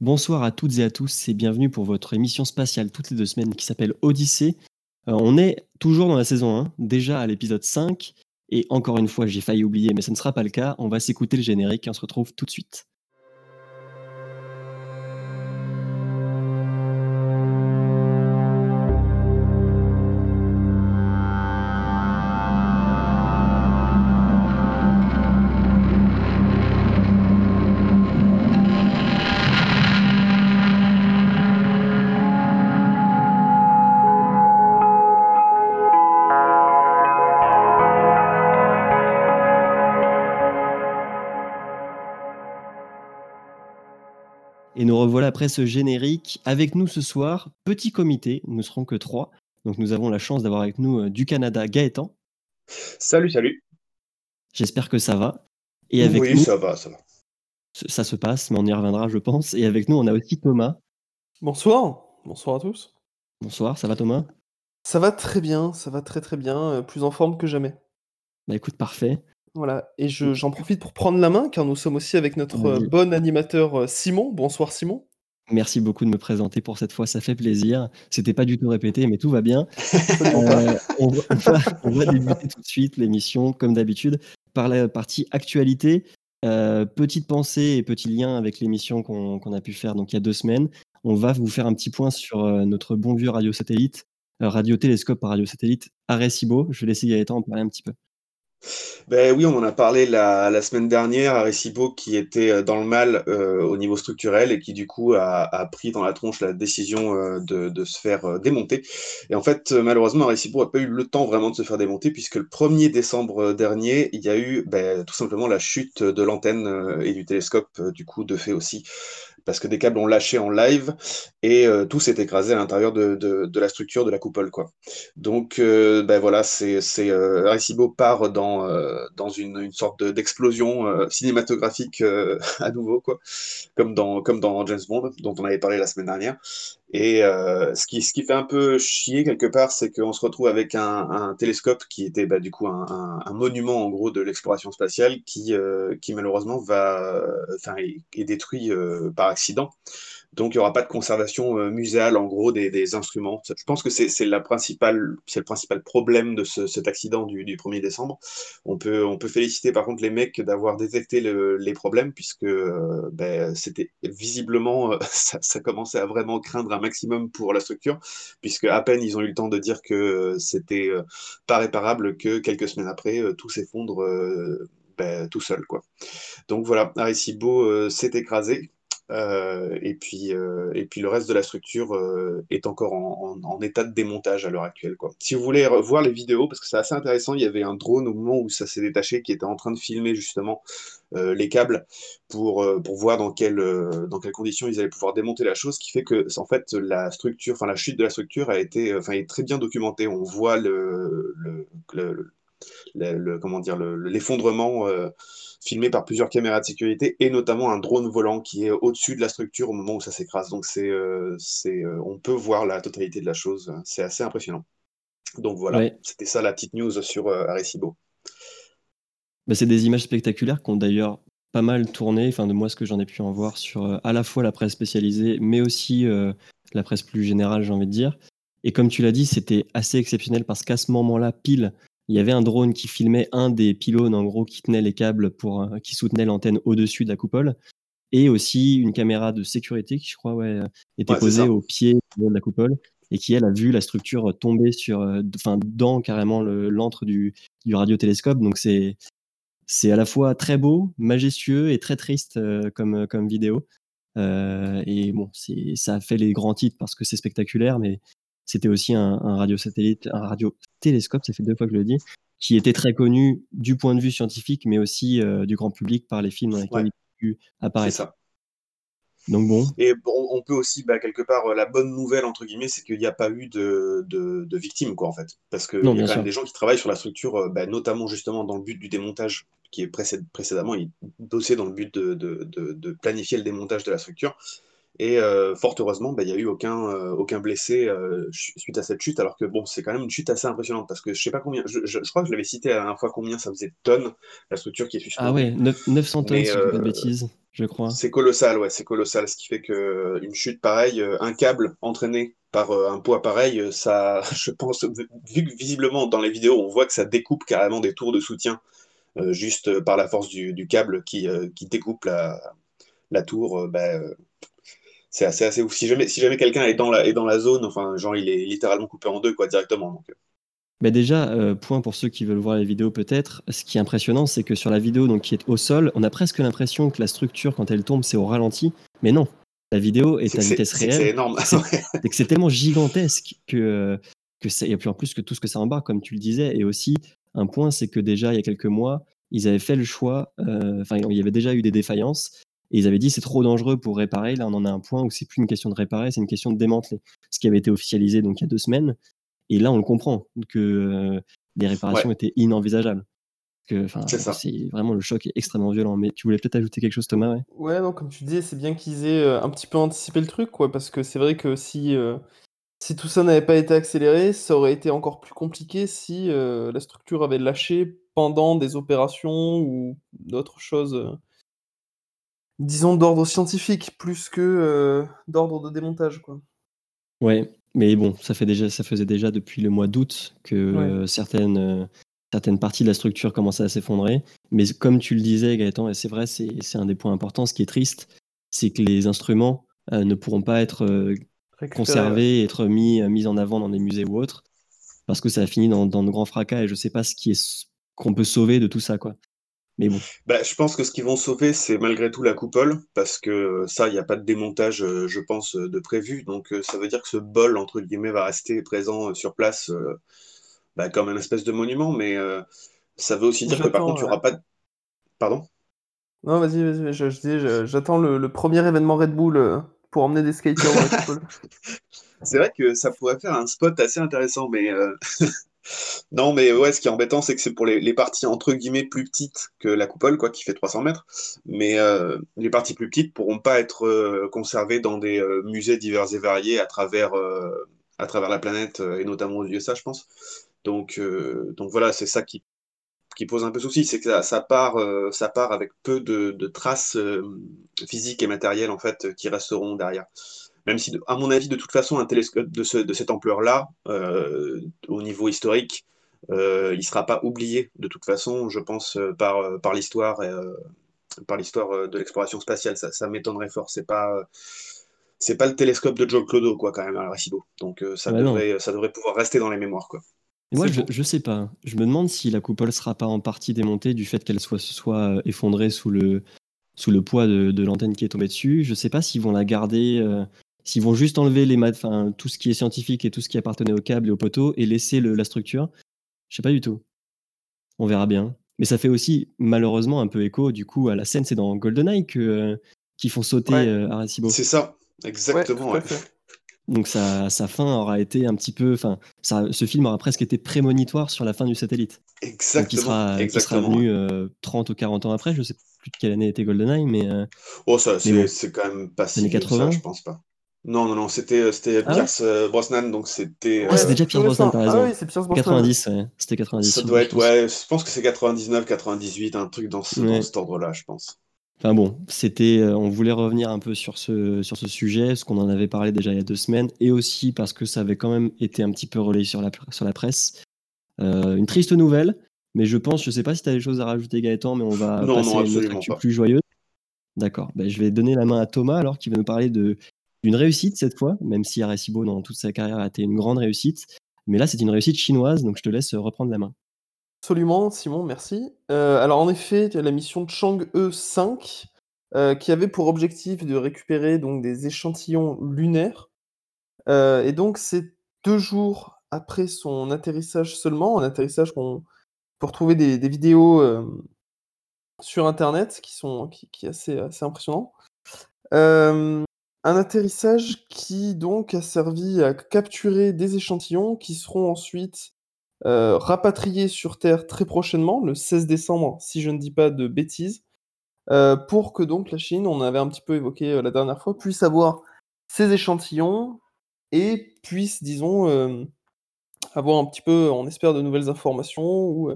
Bonsoir à toutes et à tous et bienvenue pour votre émission spatiale toutes les deux semaines qui s'appelle Odyssée. Euh, on est toujours dans la saison 1, déjà à l'épisode 5, et encore une fois j'ai failli oublier mais ce ne sera pas le cas, on va s'écouter le générique et on se retrouve tout de suite. Après ce générique. Avec nous ce soir, petit comité, nous ne serons que trois. Donc nous avons la chance d'avoir avec nous euh, du Canada Gaëtan. Salut, salut. J'espère que ça va. Et avec oui, ça va, ça va. Ça se passe, mais on y reviendra, je pense. Et avec nous, on a aussi Thomas. Bonsoir. Bonsoir à tous. Bonsoir, ça va Thomas? Ça va très bien, ça va très très bien, euh, plus en forme que jamais. Bah écoute, parfait. Voilà, et j'en profite pour prendre la main, car nous sommes aussi avec notre euh, bon animateur Simon. Bonsoir Simon. Merci beaucoup de me présenter pour cette fois, ça fait plaisir. C'était pas du tout répété, mais tout va bien. Euh, on, va, débuter tout de suite l'émission, comme d'habitude, par la partie actualité. petite pensée et petit lien avec l'émission qu'on a pu faire donc il y a deux semaines. On va vous faire un petit point sur notre bon vieux radio satellite, radio télescope par radio satellite Arecibo. Je vais laisser Gaëtan en parler un petit peu. Ben oui, on en a parlé la, semaine dernière, à Recibo qui était euh, dans le mal euh, au niveau structurel et qui du coup a, pris dans la tronche la décision euh, de, de, se faire démonter. Et en fait, malheureusement, Recibo n'a pas eu le temps vraiment de se faire démonter puisque le 1er décembre dernier, il y a eu ben, tout simplement la chute de l'antenne et du télescope, du coup de fait aussi parce que des câbles ont lâché en live et euh, tout s'est écrasé à l'intérieur de, de, la structure de la coupole. Quoi. Donc euh, ben voilà, c'est euh, part dans, dans une, une sorte d'explosion cinématographique à nouveau, quoi, comme, dans, James Bond, dont on avait parlé la semaine dernière. Et euh, ce, qui, ce qui fait un peu chier quelque part, c'est qu'on se retrouve avec un, télescope qui était bah, du coup un, monument en gros de l'exploration spatiale qui, euh, qui malheureusement va, enfin, est, est détruit euh, par accident. Donc, il n'y aura pas de conservation euh, muséale, en gros, des, instruments. Je pense que c'est le principal problème de ce, cet accident du, du, 1er décembre. On peut, féliciter, par contre, les mecs d'avoir détecté le, les problèmes, puisque euh, ben, c'était visiblement, euh, ça, ça, commençait à vraiment craindre un maximum pour la structure, puisque à peine ils ont eu le temps de dire que c'était pas réparable, que quelques semaines après, tout s'effondre ben, tout seul. Quoi. Donc voilà, Arecibo s'est écrasé. Euh, et, puis, euh, et puis le reste de la structure euh, est encore en, état de démontage à l'heure actuelle. Si vous voulez voir les vidéos, parce que c'est assez intéressant, il y avait un drone au moment où ça s'est détaché qui était en train de filmer justement les câbles pour, pour voir dans, dans quelles conditions ils allaient pouvoir démonter la chose, qui fait que en fait la structure, la chute de la structure a été, est très bien documentée. On voit le, le comment dire l'effondrement filmé par plusieurs caméras de sécurité et notamment un drone volant qui est au-dessus de la structure au moment où ça s'écrase. Donc c'est, euh, c'est, euh, on peut voir la totalité de la chose. C'est assez impressionnant. Donc voilà, c'était ça la petite news sur euh, Arecibo. Bah, c'est des images spectaculaires qui ont d'ailleurs pas mal tourné, enfin de moi ce que j'en ai pu en voir sur euh, à la fois la presse spécialisée, mais aussi euh, la presse plus générale, j'ai envie de dire. Et comme tu l'as dit, c'était assez exceptionnel parce qu'à ce moment-là, pile, il y avait un drone qui filmait un des pylônes en gros qui tenait les câbles pour euh, qui soutenait l'antenne au-dessus de la coupole. Et aussi une caméra de sécurité qui je crois ouais, était ouais, posée au pied de la coupole et qui elle a vu la structure tomber sur euh, enfin dans carrément l'antre du, du radiotélescope. Donc c'est c'est à la fois très beau majestueux et très triste euh, comme comme vidéo. Euh, et bon c'est ça a fait les grands titres parce que c'est spectaculaire mais c'était aussi un, un radio satellite, un radio télescope, ça fait deux fois que je le dis, qui était très connu du point de vue scientifique, mais aussi euh, du grand public par les films dans lesquels ouais. il a pu apparaître. ça. Donc bon. Et bon, on peut aussi, bah, quelque part, euh, la bonne nouvelle, entre guillemets, c'est qu'il n'y a pas eu de, de, de, victimes, quoi, en fait. Parce qu'il y a quand même des gens qui travaillent sur la structure, euh, bah, notamment justement dans le but du démontage, qui est précéd précédemment, il bossait dans le but de, planifier le démontage de la structure. Et euh, fort heureusement, bah, il n'y a eu aucun, euh, aucun blessé euh, suite à cette chute, alors que bon, c'est quand même une chute assez impressionnante, parce que je sais pas combien, je, je, je crois que je l'avais cité la dernière fois combien ça faisait de tonnes, la structure qui est suspendue. Ah ouais, 9, 900 tonnes, si je pas de bêtises. je crois. C'est colossal, ouais, c'est colossal. Ce qui fait que une chute pareille, un câble entraîné par un poids pareil, ça, je pense, vu que visiblement dans les vidéos, on voit que ça découpe carrément des tours de soutien, juste par la force du, câble qui, qui découpe la, la tour, bah, c'est assez, assez ouf. Si jamais, si jamais quelqu'un est dans, la, est dans la zone, enfin, genre, il est littéralement coupé en deux, quoi, directement. Donc. Euh. Mais déjà, euh, point pour ceux qui veulent voir la vidéo peut-être, ce qui est impressionnant, c'est que sur la vidéo donc, qui est au sol, on a presque l'impression que la structure, quand elle tombe, c'est au ralenti. Mais non, la vidéo est, à vitesse réelle. C'est énorme. C'est que c'est tellement gigantesque que, que ça, et puis en plus que tout ce que ça embarque, comme tu le disais. Et aussi, un point, c'est que déjà, il y a quelques mois, ils avaient fait le choix, euh, enfin, il y avait déjà eu des défaillances, et ils avaient dit c'est trop dangereux pour réparer. Là, on en a un point où c'est plus une question de réparer, c'est une question de démanteler. Ce qui avait été officialisé donc il y a deux semaines. Et là, on le comprend que euh, les réparations étaient inenvisageables. C'est vraiment le choc est extrêmement violent. Mais tu voulais peut-être ajouter quelque chose, Thomas Ouais, ouais non, comme tu disais, c'est bien qu'ils aient euh, un petit peu anticipé le truc, quoi, parce que c'est vrai que si, euh, si tout ça n'avait pas été accéléré, ça aurait été encore plus compliqué si la structure avait lâché pendant des opérations ou d'autres choses disons, d'ordre scientifique plus que euh, d'ordre de démontage, quoi. Ouais, mais bon, ça, fait déjà, ça faisait déjà depuis le mois d'août que euh, certaines, euh, certaines parties de la structure commençaient à s'effondrer. Mais comme tu le disais, Gaëtan, et c'est vrai, c'est un des points importants, ce qui est triste, c'est que les instruments ne pourront pas être conservés, être mis, mis en avant dans des musées ou autres, parce que ça a fini dans, dans de grands fracas et je sais pas ce qui est qu'on peut sauver de tout ça, quoi. Mais bon. Bah, je pense que ce qu'ils vont sauver, c'est malgré tout la coupole, parce que ça, il n'y a pas de démontage, euh, je pense, euh, de prévu. Donc euh, ça veut dire que ce bol, entre guillemets, va rester présent sur place bah, comme un espèce de monument, mais ça veut aussi dire que par contre, il n'y aura pas de... Pardon? Non, vas-y, vas-y, je, j'attends le, premier événement Red Bull pour emmener des skaters dans la coupole. C'est vrai que ça pourrait faire un spot assez intéressant, mais non, mais ouais, ce qui est embêtant, c'est que c'est pour les, parties entre guillemets plus petites que la coupole, quoi, qui fait 300 mètres. Mais euh, les parties plus petites pourront pas être euh, conservées dans des euh, musées divers et variés à travers, à travers la planète et notamment aux USA, je pense. Donc, donc voilà, c'est ça qui, qui pose un peu souci, c'est que ça, part, ça part avec peu de, de traces physiques et matérielles en fait qui resteront derrière même si, à mon avis, de toute façon, un télescope de, cette ampleur-là, euh, au niveau historique, euh, il ne sera pas oublié de toute façon, je pense, euh, par, par l'histoire par l'histoire de l'exploration spatiale. Ça, m'étonnerait fort. C'est pas c'est pas le télescope de Joe Clodo, quoi, quand même, à Arecibo. Donc ça, devrait, ça devrait pouvoir rester dans les mémoires, quoi. Moi, je, ne sais pas. Je me demande si la coupole sera pas en partie démontée du fait qu'elle soit, soit effondrée sous le, sous le poids de, l'antenne qui est tombée dessus. Je sais pas s'ils vont la garder S'ils vont juste enlever les enfin, tout ce qui est scientifique et tout ce qui appartenait au câble et au poteau et laisser la structure, je sais pas du tout. On verra bien. Mais ça fait aussi malheureusement un peu écho du coup à la scène, c'est dans GoldenEye que euh, qui font sauter euh, Arecibo. C'est ça, exactement. Donc sa, fin aura été un petit peu, enfin, ce film aura presque été prémonitoire sur la fin du satellite. Exactement. qui sera, exactement. venu 30 euh, ou 40 ans après, je sais plus de quelle année était GoldenEye, mais. oh, ça, c'est quand même pas si 80, je pense pas. Non, non, non, c'était euh, c'était ah Pierce euh, Brosnan, donc c'était. Ah, c'était déjà Pierce Brosnan, t'as raison. Ah oui, c'est Pierce Brosnan. 90, ouais. C'était 90. Ça doit être, ouais, je pense que c'est 99, 98, un truc dans, ce, dans cet ordre-là, je pense. Enfin bon, c'était, euh, on voulait revenir un peu sur ce, sur ce sujet, parce qu'on en avait parlé déjà il y a deux semaines, et aussi parce que ça avait quand même été un petit peu relayé sur la, sur la presse. Euh, une triste nouvelle, mais je pense, je sais pas si tu as des choses à rajouter Gaëtan, mais on va non, passer non, à une autre plus joyeuse. D'accord, ben, je vais donner la main à Thomas alors qui va nous parler de une réussite cette fois, même si Arecibo dans toute sa carrière a été une grande réussite. Mais là, c'est une réussite chinoise, donc je te laisse reprendre la main. Absolument, Simon, merci. Euh, alors en effet, la mission Chang'e 5, euh, qui avait pour objectif de récupérer donc des échantillons lunaires. Euh, et donc c'est deux jours après son atterrissage seulement, un atterrissage qu'on peut retrouver des, vidéos sur Internet qui sont qui, assez, assez impressionnant. Un atterrissage qui donc a servi à capturer des échantillons qui seront ensuite, euh, rapatriés sur Terre très prochainement, le 16 décembre, si je ne dis pas de bêtises, euh, pour que donc la Chine, on avait un petit peu évoqué, euh, la dernière fois, puisse avoir ces échantillons et puisse, disons, avoir un petit peu, on espère, de nouvelles informations ou,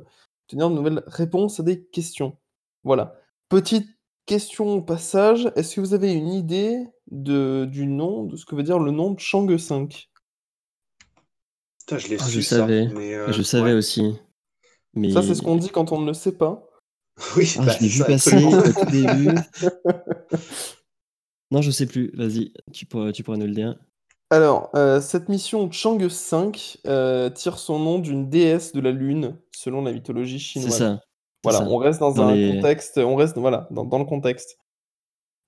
obtenir de nouvelles réponses à des questions. Voilà. Petite question au passage, est-ce que vous avez une idée de du nom, de ce que veut dire le nom de Chang'e 5? Putain, je l'ai Ah, je su ça, savais, mais euh, je savais ouais. aussi. Mais Ça, c'est ce qu'on dit quand on ne le sait pas. Oui, Ah, bah, je l'ai vu passer au tout début. Non, je sais plus. Vas-y, tu pourrais, tu pourrais nous le dire. Alors, euh, cette mission Chang'e 5 euh, tire son nom d'une déesse de la lune, selon la mythologie C'est chinoise. ça. c'est Voilà, ça. on reste dans, Dans un les... contexte, on reste voilà, dans, dans le contexte.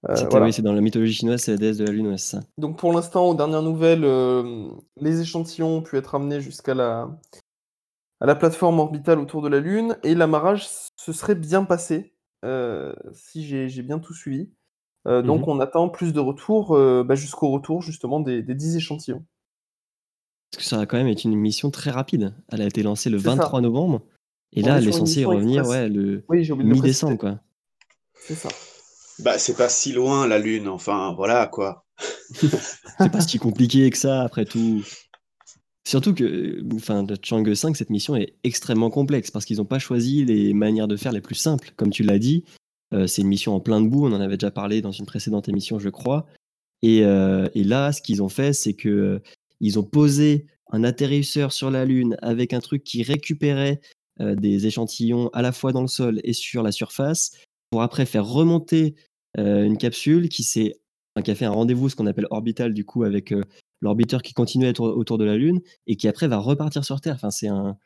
Euh, voilà. oui, c'est dans la mythologie chinoise, c'est la déesse de la lune, ouais, c'est ça. Donc pour l'instant, aux dernières nouvelles, euh, les échantillons ont pu être amenés jusqu'à la, à la plateforme orbitale autour de la Lune, et l'amarrage se serait bien passé, euh, si j'ai bien tout suivi. Euh, donc Mhm. on attend plus de retours euh, bah, jusqu'au retour justement des, des 10 échantillons. Parce que ça a quand même été une mission très rapide. Elle a été lancée le C'est ça. 23 novembre. Et On là, elle est censée revenir ouais, le Oui, mi-décembre. C'est ça. Bah, c'est pas si loin la Lune, enfin voilà quoi. c'est pas si compliqué que ça, après tout. Surtout que, enfin, de Chang'e 5, cette mission est extrêmement complexe parce qu'ils n'ont pas choisi les manières de faire les plus simples. Comme tu l'as dit, euh, c'est une mission en plein de bout. On en avait déjà parlé dans une précédente émission, je crois. Et, euh, là, ce qu'ils ont fait, c'est que euh, ils ont posé un atterrisseur sur la Lune avec un truc qui récupérait des échantillons à la fois dans le sol et sur la surface pour après faire remonter euh, une capsule qui s'est enfin, qui a fait un rendez-vous, ce qu'on appelle orbital, du coup, avec euh, l'orbiteur qui continue à être autour de la Lune et qui après va repartir sur Terre. Enfin, c'est un,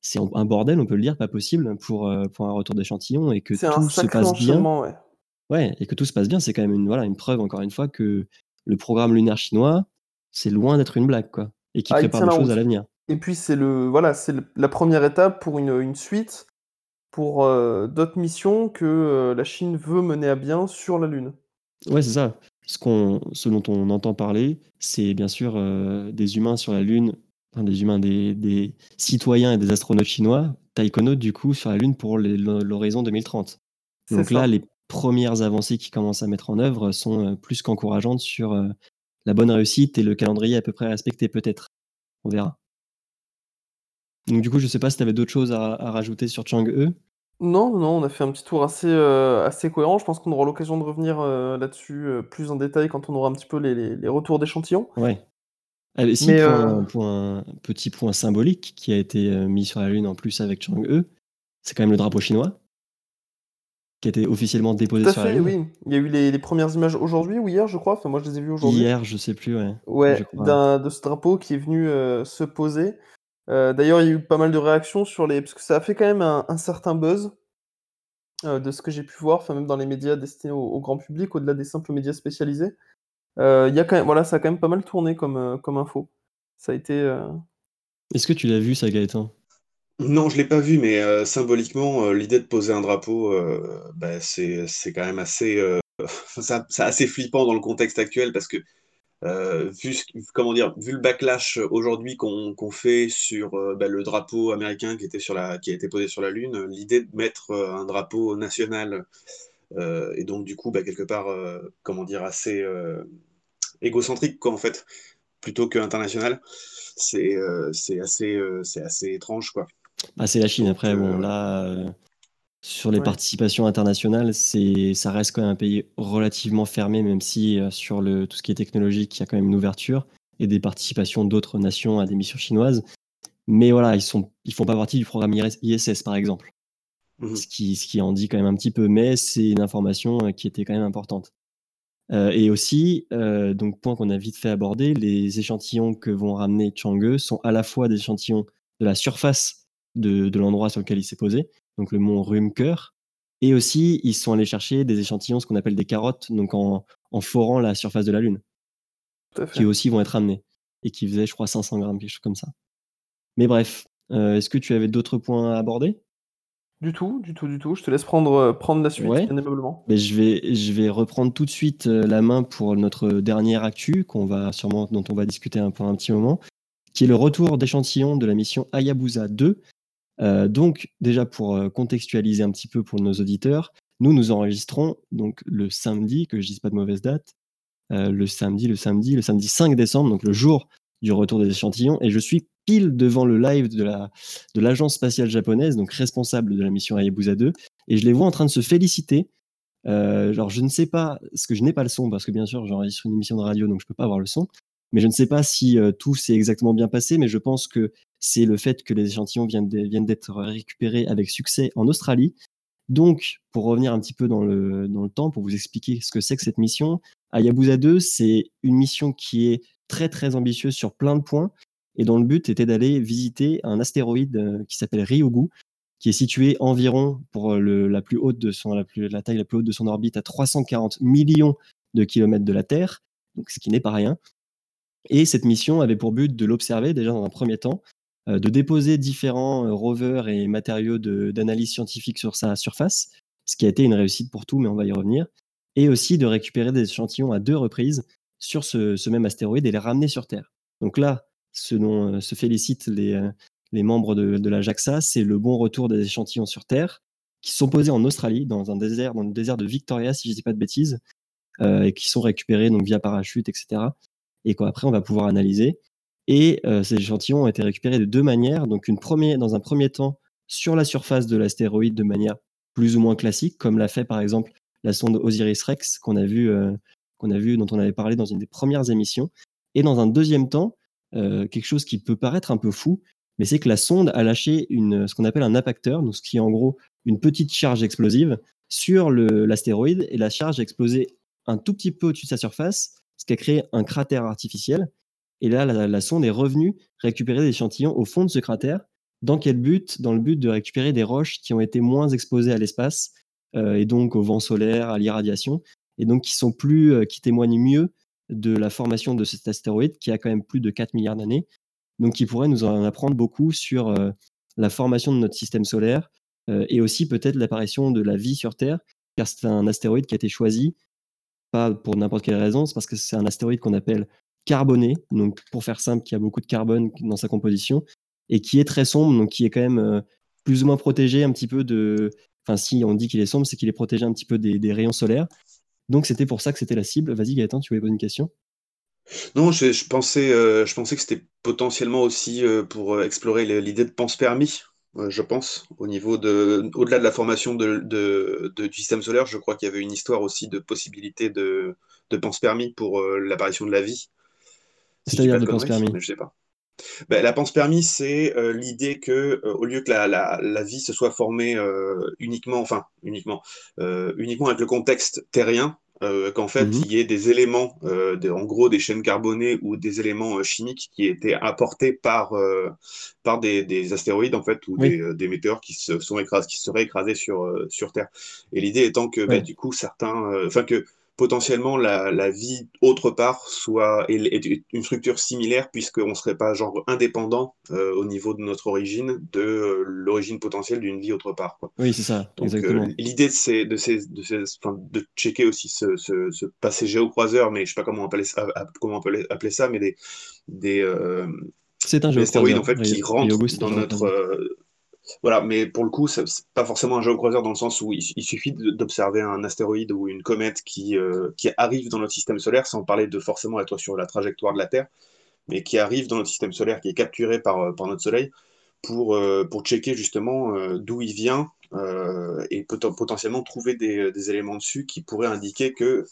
c'est un bordel, on peut le dire, pas possible pour, euh, pour un retour d'échantillon et que un tout se passe bien. ouais. Ouais, et que tout se passe bien, c'est quand même une, voilà, une preuve, encore une fois, que le programme lunaire chinois, c'est loin d'être une blague, quoi. Et qui Ah, prépare des choses à l'avenir. Et puis c'est le voilà, c'est la première étape pour une, une suite pour euh, d'autres missions que euh, la Chine veut mener à bien sur la Lune. Ouais, c'est ça. Ce, qu'on, ce dont on entend parler, c'est bien sûr euh, des humains sur la Lune, enfin des humains, des, des citoyens et des astronautes chinois, taïkonautes du coup, sur la Lune pour les- l'horizon 2030. C'est Donc ça. là, les premières avancées qui commencent à mettre en œuvre sont plus qu'encourageantes sur la bonne réussite et le calendrier à peu près respecté, peut-être. On verra. Donc du coup, je sais pas si tu avais d'autres choses à, à rajouter sur Chang'e. Non, non, on a fait un petit tour assez, euh, assez cohérent. Je pense qu'on aura l'occasion de revenir euh, là-dessus euh, plus en détail quand on aura un petit peu les, les- les retours d'échantillons. Ouais. Allez, si, Mais point, euh, point- petit point symbolique qui a été mis sur la Lune en plus avec Chang'e, c'est quand même le drapeau chinois qui a été officiellement déposé à sur la fait, Lune. oui. Il y a eu les, les premières images aujourd'hui ou hier, je crois. Enfin, moi, je les ai vues aujourd'hui. Hier, je sais plus, ouais. je Ouais, crois. d'un, de ce drapeau qui est venu se poser. Euh, d'ailleurs, il y a eu pas mal de réactions sur les. Parce que ça a fait quand même un, un certain buzz euh, de ce que j'ai pu voir, enfin, même dans les médias destinés au, au grand public, au-delà des simples médias spécialisés. Euh, il y a quand même, voilà, ça a quand même pas mal tourné comme, euh, comme info. Ça a été. euh, Est-ce que tu l'as vu, ça, Gaëtan? Non, je l'ai pas vu, mais euh, symboliquement, euh, l'idée de poser un drapeau, euh, bah, c'est c'est quand même assez, euh, ça- assez flippant dans le contexte actuel parce que euh, vu ce- comment dire, vu le backlash aujourd'hui qu'on fait sur euh, bah, le drapeau américain qui était sur la, qui a été posé sur la Lune, l'idée de mettre euh, un drapeau national et donc du coup, bah, quelque part, comment dire, assez égocentrique quoi en fait, plutôt que international, c'est assez, assez étrange quoi. bah, C'est la Chine. Donc, Après, bon, là, sur les Ouais. participations internationales, c'est, ça reste quand même un pays relativement fermé, même si euh, sur le, tout ce qui est technologique, il y a quand même une ouverture et des participations d'autres nations à des missions chinoises. Mais voilà, ils sont, ils font pas partie du programme ISS, par exemple. mhm. ce qui, ce qui en dit quand même un petit peu, mais c'est une information euh, qui était quand même importante. Euh, et aussi, euh, donc point qu'on a vite fait aborder, les échantillons que vont ramener Chang'e sont à la fois des échantillons de la surface de, de l'endroit sur lequel il s'est posé, donc le mont Rumker, et aussi ils sont allés chercher des échantillons, ce qu'on appelle des carottes, donc en, en forant la surface de la Lune, qui aussi vont être ramenés, et qui faisaient, je crois, 500 grammes, quelque chose comme ça. Mais bref, euh, est-ce que tu avais d'autres points à aborder? Du tout, du tout, du tout. Je te laisse prendre, euh, prendre la suite, Ouais. Mais je vais, je vais reprendre tout de suite euh, la main pour notre dernière actu, qu'on va sûrement, dont on va discuter un, pendant un petit moment, qui est le retour d'échantillons de la mission Hayabusa 2. Euh, donc, déjà pour euh, contextualiser un petit peu pour nos auditeurs, nous nous enregistrons donc le samedi, que je dise pas de mauvaise date, euh, le samedi, le samedi, le samedi 5 décembre, donc le jour du retour des échantillons, et je suis pile devant le live de la de l'agence spatiale japonaise, donc responsable de la mission Hayabusa 2, et je les vois en train de se féliciter alors je ne sais pas, parce que je n'ai pas le son, parce que bien sûr j'enregistre une émission de radio, donc je peux pas avoir le son. Mais je ne sais pas si tout s'est exactement bien passé, mais je pense que c'est le fait que les échantillons viennent d'être récupérés avec succès en Australie. Donc, pour revenir un petit peu dans le, temps, pour vous expliquer ce que c'est que cette mission, Hayabusa 2, c'est une mission qui est très très ambitieuse sur plein de points et dont le but était d'aller visiter un astéroïde euh, qui s'appelle Ryugu, qui est situé environ pour la plus haute de son taille la plus haute de son orbite à 340 millions de kilomètres de la Terre, ce qui n'est pas rien. Et cette mission avait pour but de l'observer déjà dans un premier temps, de déposer différents rovers et matériaux d'analyse scientifique sur sa surface, ce qui a été une réussite pour tout, mais on va y revenir, et aussi de récupérer des échantillons à deux reprises sur ce, même astéroïde et les ramener sur Terre. Donc là, ce dont euh, se félicitent les, euh, les membres de, la JAXA, c'est le bon retour des échantillons sur Terre, qui sont posés en Australie, dans un désert, dans le désert de Victoria, si je ne dis pas de bêtises, euh, et qui sont récupérés donc via parachute, etc. Et qu'après, on va pouvoir analyser. Et ces échantillons ont été récupérés de deux manières. Donc, dans un premier temps, sur la surface de l'astéroïde de manière plus ou moins classique, comme l'a fait par exemple la sonde Osiris-Rex qu'on a vu, dont on avait parlé dans une des premières émissions. Et dans un deuxième temps, quelque chose qui peut paraître un peu fou, mais c'est que la sonde a lâché ce qu'on appelle un impacteur, ce qui est en gros une petite charge explosive sur l'astéroïde, et la charge a explosé un tout petit peu au-dessus de sa surface, ce qui a créé un cratère artificiel. Et là, la, sonde est revenue récupérer des échantillons au fond de ce cratère. Dans quel but? Dans le but de récupérer des roches qui ont été moins exposées à l'espace, euh, et donc au vent solaire, à l'irradiation, et donc qui sont plus, euh, qui témoignent mieux de la formation de cet astéroïde qui a quand même plus de 4 milliards d'années, donc qui pourrait nous en apprendre beaucoup sur euh, la formation de notre système solaire et aussi peut-être l'apparition de la vie sur Terre, car c'est un astéroïde qui a été choisi, pas pour n'importe quelle raison, c'est parce que c'est un astéroïde qu'on appelle carboné, donc pour faire simple, qui a beaucoup de carbone dans sa composition, et qui est très sombre, donc qui est quand même plus ou moins protégé un petit peu de, Enfin, si on dit qu'il est sombre, c'est qu'il est protégé un petit peu des, rayons solaires. Donc, c'était pour ça que c'était la cible. Vas-y, Gaëtan, tu voulais poser une question? Non, je, pensais, euh, je pensais que c'était potentiellement aussi euh, pour euh, explorer l'idée de pense permis, je pense, au niveau de, au-delà de la formation de, du système solaire, je crois qu'il y avait une histoire aussi de possibilité de, de pense permis pour l'apparition de la vie. C'est-à-dire de pense permis. Je sais pas. Ben, la pense permis, c'est euh, l'idée que euh, au lieu que la, la, la, vie se soit formée euh, uniquement, enfin uniquement, uniquement avec le contexte terrien, qu'en fait mmh il y ait des éléments, en gros des chaînes carbonées ou des éléments chimiques qui étaient apportés par par des, des, astéroïdes en fait ou des, des, météores qui se sont écrasés, qui seraient écrasés sur sur Terre. Et l'idée étant que ben, du coup certains, enfin que potentiellement la, vie autre part soit est, une structure similaire puisqu'on ne serait pas genre indépendant euh, au niveau de notre origine de euh, l'origine potentielle d'une vie autre part. Oui, c'est ça. Donc, euh, l'idée de, ces, de, ces, de, ces, de checker aussi ce, ce, ce passé géocroiseur, mais je ne sais pas comment appeler ça, comment appeler ça mais des, des c'est un géocroiseur en fait qui rentrent dans notre voilà, mais pour le coup, c'est pas forcément un géocroiseur dans le sens où il, suffit d'observer un astéroïde ou une comète qui, euh, qui arrive dans notre système solaire, sans parler de forcément être sur la trajectoire de la Terre, mais qui arrive dans notre système solaire, qui est capturé par, euh, notre Soleil, pour, euh, pour checker justement d'où il vient et potentiellement trouver des, des, éléments dessus qui pourraient indiquer que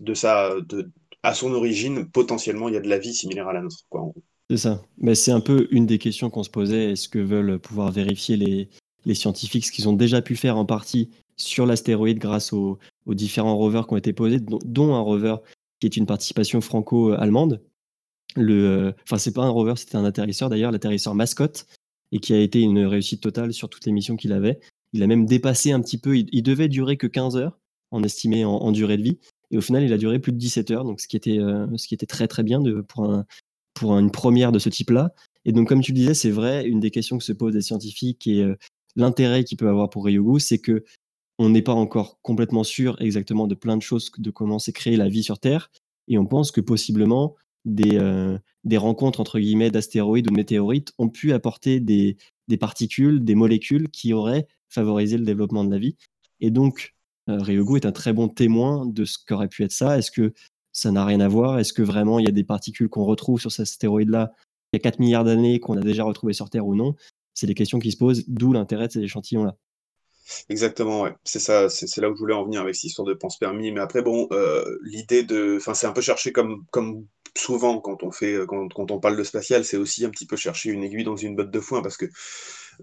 de sa, de, à son origine, potentiellement, il y a de la vie similaire à la nôtre. Quoi, c'est ça. C'est un peu une des questions qu'on se posait. Est-ce que veulent pouvoir vérifier les, les scientifiques ce qu'ils ont déjà pu faire en partie sur l'astéroïde grâce aux, différents rovers qui ont été posés, dont, un rover qui est une participation franco-allemande. Le, euh, enfin, c'est pas un rover, c'était un atterrisseur d'ailleurs, l'atterrisseur mascotte, et qui a été une réussite totale sur toutes les missions qu'il avait. Il a même dépassé un petit peu, il, devait durer que 15 heures en estimé en, durée de vie. Et au final, il a duré plus de 17 heures, donc ce qui était, euh, ce qui était très très bien pour un, pour une première de ce type-là. Et donc, comme tu disais, c'est vrai, une des questions que se posent les scientifiques et euh, l'intérêt qu'il peut avoir pour Ryugu, c'est que on n'est pas encore complètement sûr exactement de plein de choses, de comment s'est créée la vie sur Terre. Et on pense que possiblement, des, euh, des rencontres entre guillemets d'astéroïdes ou de météorites ont pu apporter des, des, particules, des molécules qui auraient favorisé le développement de la vie. Et donc, euh, Ryugu est un très bon témoin de ce qu'aurait pu être ça. Est-ce que ça n'a rien à voir Est-ce que vraiment il y a des particules qu'on retrouve sur cet astéroïde-là? Il y a 4 milliards d'années qu'on a déjà retrouvé sur Terre ou non? C'est des questions qui se posent, d'où l'intérêt de ces échantillons-là. Exactement, ouais. C'est ça, c'est là où je voulais en venir avec cette histoire de pense permis. Mais après, bon, euh, l'idée de, enfin, c'est un peu cherché comme, comme souvent quand on fait, quand, quand on parle de spatial, c'est aussi un petit peu chercher une aiguille dans une botte de foin parce que euh,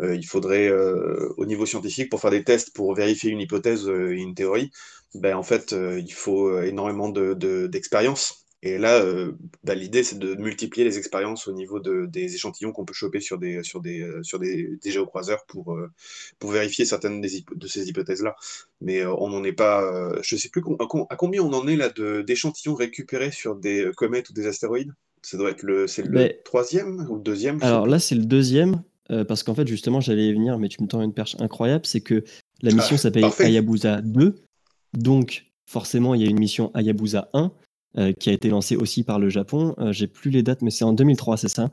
il faudrait, euh, au niveau scientifique, pour faire des tests, pour vérifier une hypothèse euh, et une théorie, ben, en fait, euh, il faut énormément de, de- d'expérience. Et là, euh, bah, l'idée, c'est de multiplier les expériences au niveau de, des échantillons qu'on peut choper sur des, sur des, euh, sur des, des géocroiseurs pour, euh, pour vérifier certaines des de ces hypothèses-là. Mais euh, on n'en est pas. euh, je sais plus à, com- à combien on en est là de, d'échantillons récupérés sur des euh, comètes ou des astéroïdes? Ça doit être le, c'est le Ben, troisième ou le deuxième, alors là, c'est le deuxième, euh, parce qu'en fait, justement, j'allais y venir, mais tu me tends une perche incroyable, c'est que la mission Ah, s'appelle. Hayabusa 2, donc forcément, il y a une mission Hayabusa 1, euh, qui a été lancée aussi par le Japon. Euh, J'ai plus les dates, mais c'est en 2003, c'est ça.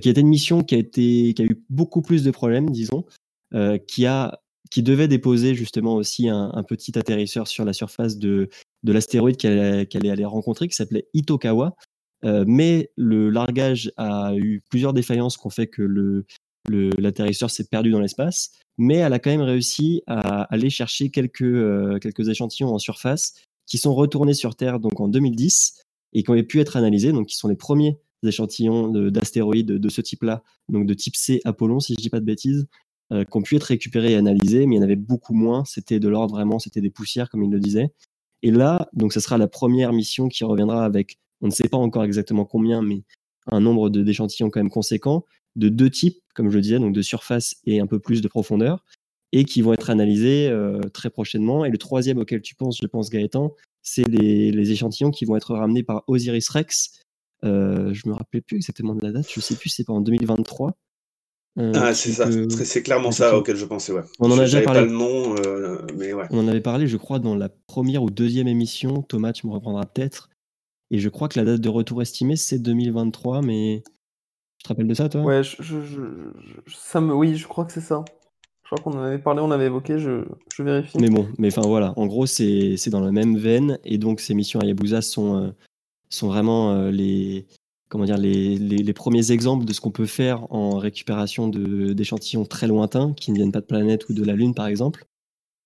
Qui été une mission qui a, été, qui a eu beaucoup plus de problèmes, disons, qui, a, qui devait déposer justement aussi un, un petit atterrisseur sur la surface de, de l'astéroïde qu'elle allait, qu'elle allait rencontrer, qui s'appelait Itokawa. Euh, mais le largage a eu plusieurs défaillances qui ont fait que le- l'atterrisseur s'est perdu dans l'espace. Mais elle a quand même réussi à aller chercher quelques, euh, quelques échantillons en surface qui sont retournés sur Terre donc en 2010 et qui ont pu être analysés, donc qui sont les premiers échantillons de- d'astéroïdes de, ce type-là, donc de type C Apollon, si je dis pas de bêtises, euh, qui ont pu être récupérés et analysés, mais il y en avait beaucoup moins. C'était de l'ordre vraiment, c'était des poussières, comme il le disait. Et là, donc, ce sera la première mission qui reviendra avec, on ne sait pas encore exactement combien, mais un nombre d'échantillons quand même conséquent, de deux types, comme je le disais, donc de surface et un peu plus de profondeur, et qui vont être analysés euh, très prochainement. Et le troisième auquel tu penses, je pense, Gaëtan, c'est les, les échantillons qui vont être ramenés par Osiris Rex. Euh, je me rappelais plus exactement de la date, je sais plus, si c'est pas en 2023. euh, Ah, c'est ça, c'est clairement ça auquel je pensais, ouais. On en a déjà pas parlé. le nom, euh, mais ouais. On en avait parlé, je crois, dans la première ou deuxième émission. Thomas, tu me reprendras peut-être. Et je crois que la date de retour estimée, c'est 2023, mais te rappelles de ça, toi? Ouais, je, je- je- je- ça me, oui, je crois que c'est ça. Je crois qu'on en avait parlé, on avait évoqué, je, je vérifie. Mais bon, mais enfin voilà, en gros, c'est dans la même veine. Et donc, ces missions Hayabusa sont, euh, sont vraiment euh, les, comment dire, les, les, les premiers exemples de ce qu'on peut faire en récupération d'échantillons très lointains, qui ne viennent pas de planète ou de la Lune, par exemple.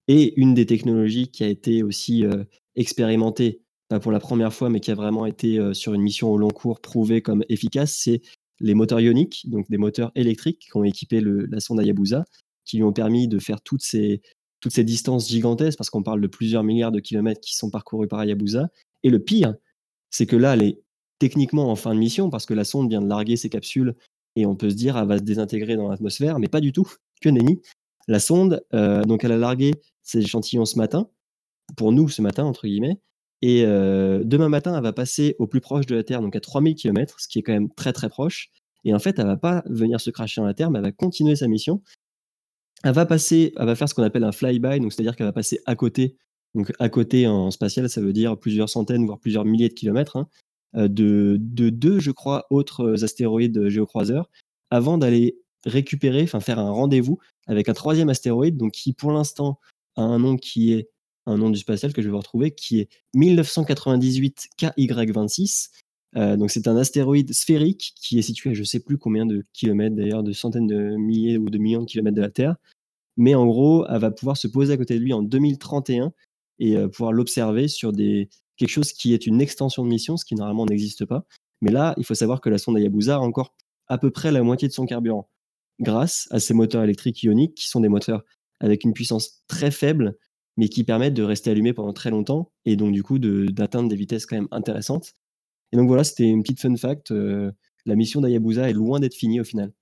Et une des technologies qui a été aussi euh, expérimentée, pas pour la première fois, mais qui a vraiment été sur une mission au long cours prouvée comme efficace, c'est les moteurs ioniques, donc des moteurs électriques qui ont équipé la sonde Hayabusa, qui lui ont permis de faire toutes ces, toutes ces distances gigantesques, parce qu'on parle de plusieurs milliards de kilomètres qui sont parcourus par Hayabusa. Et le pire, c'est que là, elle est techniquement en fin de mission, parce que la sonde vient de larguer ses capsules, et on peut se dire, elle va se désintégrer dans l'atmosphère, mais pas du tout, que nenni. La sonde, euh, donc elle a largué ses échantillons ce matin, pour nous ce matin, entre guillemets, et euh, demain matin, elle va passer au plus proche de la Terre, donc à 3000 km, ce qui est quand même très très proche. Et en fait, elle va pas venir se cracher dans la Terre, mais elle va continuer sa mission. Elle va passer, elle va faire ce qu'on appelle un flyby, donc c'est-à-dire qu'elle va passer à côté. Donc à côté en spatial, ça veut dire plusieurs centaines, voire plusieurs milliers de kilomètres, hein, euh, de, de deux, je crois, autres astéroïdes géocroiseurs, avant d'aller récupérer, enfin faire un rendez-vous avec un troisième astéroïde, donc qui pour l'instant a un nom qui est un nom du spatial que je vais vous retrouver, qui est 1998 KY26. Euh, donc c'est un astéroïde sphérique qui est situé à je sais plus combien de kilomètres d'ailleurs, de centaines de milliers ou de millions de kilomètres de la Terre. Mais en gros, elle va pouvoir se poser à côté de lui en 2031 et euh, pouvoir l'observer sur des, quelque chose qui est une extension de mission, ce qui normalement n'existe pas. Mais là, il faut savoir que la sonde Hayabusa a encore à peu près la moitié de son carburant grâce à ces moteurs électriques ioniques qui sont des moteurs avec une puissance très faible mais qui permettent de rester allumés pendant très longtemps et donc du coup d'atteindre des vitesses quand même intéressantes. Et donc voilà, c'était une petite fun fact. euh, la mission d'Hayabusa est loin d'être finie au final.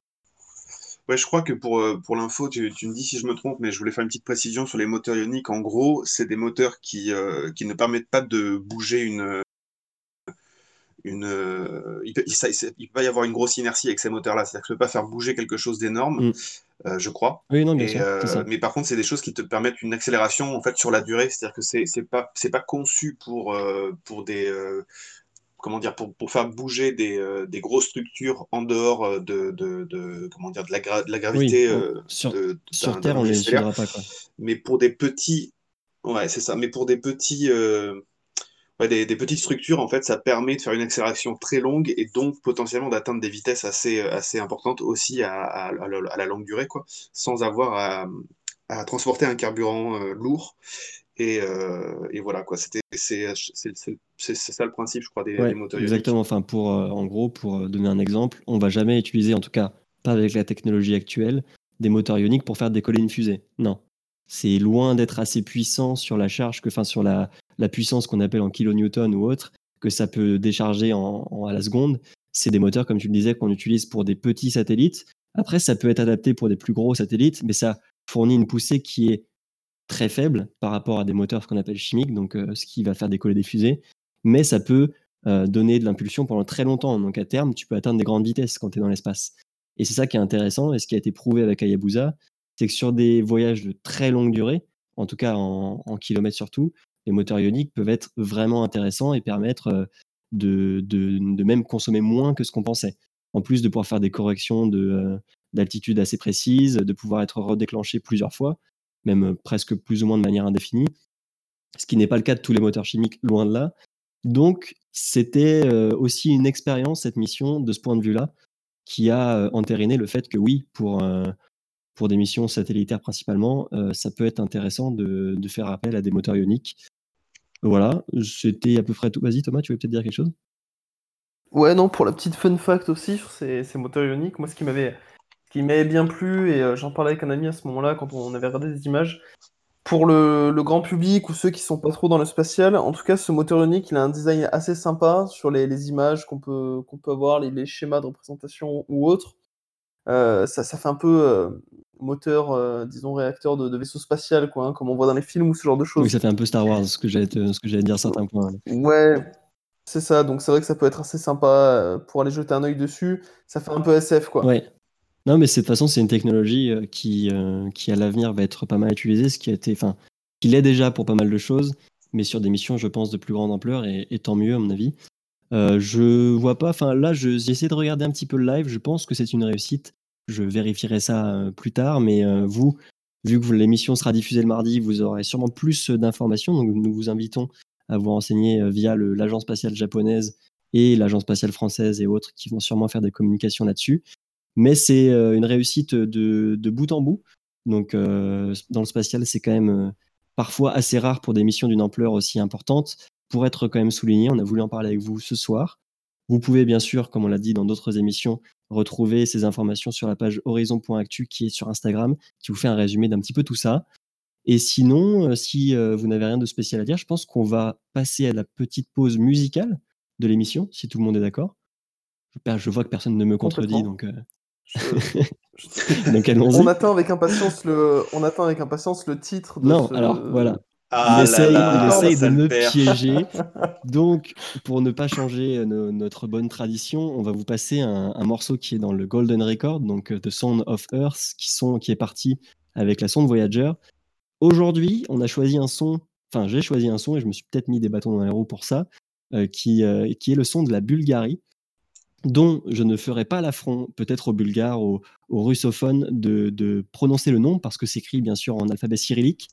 Ouais, je crois que pour, euh, pour l'info, tu, tu me dis si je me trompe, mais je voulais faire une petite précision sur les moteurs ioniques. En gros, c'est des moteurs qui, euh, qui ne permettent pas de bouger une. Une euh, il, peut, il, il y avoir une grosse inertie avec ces moteurs-là. C'est-à-dire que tu ne peux pas faire bouger quelque chose d'énorme, Mm. euh, je crois. Oui, non, bien Et, sûr, euh, ça. mais par contre, c'est des choses qui te permettent une accélération en fait sur la durée. C'est-à-dire que c'est c'est pas c'est pas conçu pour pour des comment dire pour, pour faire bouger des, des grosses structures en dehors de, de, de comment dire de la, gra- de la Oui, gravité sur, de, sur d'un- Terre, on les pas. Quoi. Mais pour des petits ouais c'est ça. Mais pour des petits euh, ouais, des, des petites structures en fait, ça permet de faire une accélération très longue et donc potentiellement d'atteindre des vitesses assez assez importantes aussi à, à, à la à la longue durée quoi, sans avoir à transporter un carburant lourd. Et, et, voilà, quoi. C'était, c'est, ça le principe, je crois, des, moteurs Exactement. Enfin, pour, en gros, pour donner un exemple, on va jamais utiliser, en tout cas pas avec la technologie actuelle, des moteurs ioniques pour faire décoller une fusée. Non. C'est loin d'être assez puissant sur la charge, que, enfin, sur la, la puissance qu'on appelle en kilonewton ou autre, que ça peut décharger en, à la seconde. C'est des moteurs, comme tu le disais, qu'on utilise pour des petits satellites. Après, ça peut être adapté pour des plus gros satellites, mais ça fournit une poussée qui est très faible par rapport à des moteurs qu'on appelle chimiques, donc euh, ce qui va faire décoller des fusées. Mais ça peut euh, donner de l'impulsion pendant très longtemps. Donc à terme, tu peux atteindre des grandes vitesses quand tu es dans l'espace. Et c'est ça qui est intéressant et ce qui a été prouvé avec Hayabusa, c'est que sur des voyages de très longue durée, en tout cas en kilomètres surtout, les moteurs ioniques peuvent être vraiment intéressants et permettre euh, de, même consommer moins que ce qu'on pensait. En plus de pouvoir faire des corrections de, d'altitude assez précises, de pouvoir être redéclenché plusieurs fois, même presque plus ou moins de manière indéfinie, ce qui n'est pas le cas de tous les moteurs chimiques, loin de là. Donc, c'était aussi une expérience, cette mission, de ce point de vue-là, qui a entériné le fait que oui, pour, pour des missions satellitaires principalement, ça peut être intéressant de, faire appel à des moteurs ioniques. Voilà, c'était à peu près tout. Vas-y Thomas, tu veux peut-être dire quelque chose? Ouais, non, pour la petite fun fact aussi sur ces, ces moteurs ioniques, moi ce qui m'avait bien plu, et euh, j'en parlais avec un ami à ce moment-là quand on avait regardé des images. Pour le, grand public ou ceux qui sont pas trop dans le spatial, en tout cas, ce moteur unique, il a un design assez sympa sur les, images qu'on peut, qu'on peut avoir, les, schémas de représentation ou autres. Euh, ça, ça fait un peu euh, moteur, disons, réacteur de, vaisseau spatial, quoi, hein, comme on voit dans les films ou ce genre de choses. Oui, ça fait un peu Star Wars, ce que j'allais, dire à certains points. Ouais, c'est ça. Donc c'est vrai que ça peut être assez sympa pour aller jeter un œil dessus. Ça fait un peu SF, quoi. Ouais. Non, mais de toute façon, c'est une technologie euh, qui, euh, qui à l'avenir va être pas mal utilisée, ce qui a été, enfin, qui l'est déjà pour pas mal de choses, mais sur des missions, je pense, de plus grande ampleur, et, tant mieux, à mon avis. Euh, je vois pas, enfin, là, j'ai essayé de regarder un petit peu le live, je pense que c'est une réussite. Je vérifierai ça plus tard, mais vous, vu que l'émission sera diffusée le mardi, vous aurez sûrement plus d'informations, donc nous vous invitons à vous renseigner via l'agence spatiale japonaise et l'agence spatiale française et autres qui vont sûrement faire des communications là-dessus mais c'est euh, une réussite de, bout en bout. Donc, euh, dans le spatial, c'est quand même euh, parfois assez rare pour des missions d'une ampleur aussi importante. Pour être quand même souligné, on a voulu en parler avec vous ce soir. Vous pouvez bien sûr, comme on l'a dit dans d'autres émissions, retrouver ces informations sur la page horizon.actu qui est sur Instagram, qui vous fait un résumé d'un petit peu tout ça. Et sinon, si vous n'avez rien de spécial à dire, je pense qu'on va passer à la petite pause musicale de l'émission, si tout le monde est d'accord. Je, vois que personne ne me contredit, donc on attend avec impatience le, on attend avec impatience le titre. De non, alors voilà. Ah il essaye, de me piéger. Donc, pour ne pas changer euh, notre bonne tradition, on va vous passer un, morceau qui est dans le Golden Record, donc euh, The Sound of Earth, qui, sont, qui est parti avec la sonde Voyager. Aujourd'hui, on a choisi un son, enfin, j'ai choisi un son et je me suis peut-être mis des bâtons dans les roues pour ça, euh, qui, qui est le son de la Bulgarie dont je ne ferai pas l'affront, peut-être aux Bulgares, aux, russophones, de, prononcer le nom, parce que c'est écrit bien sûr en alphabet cyrillique,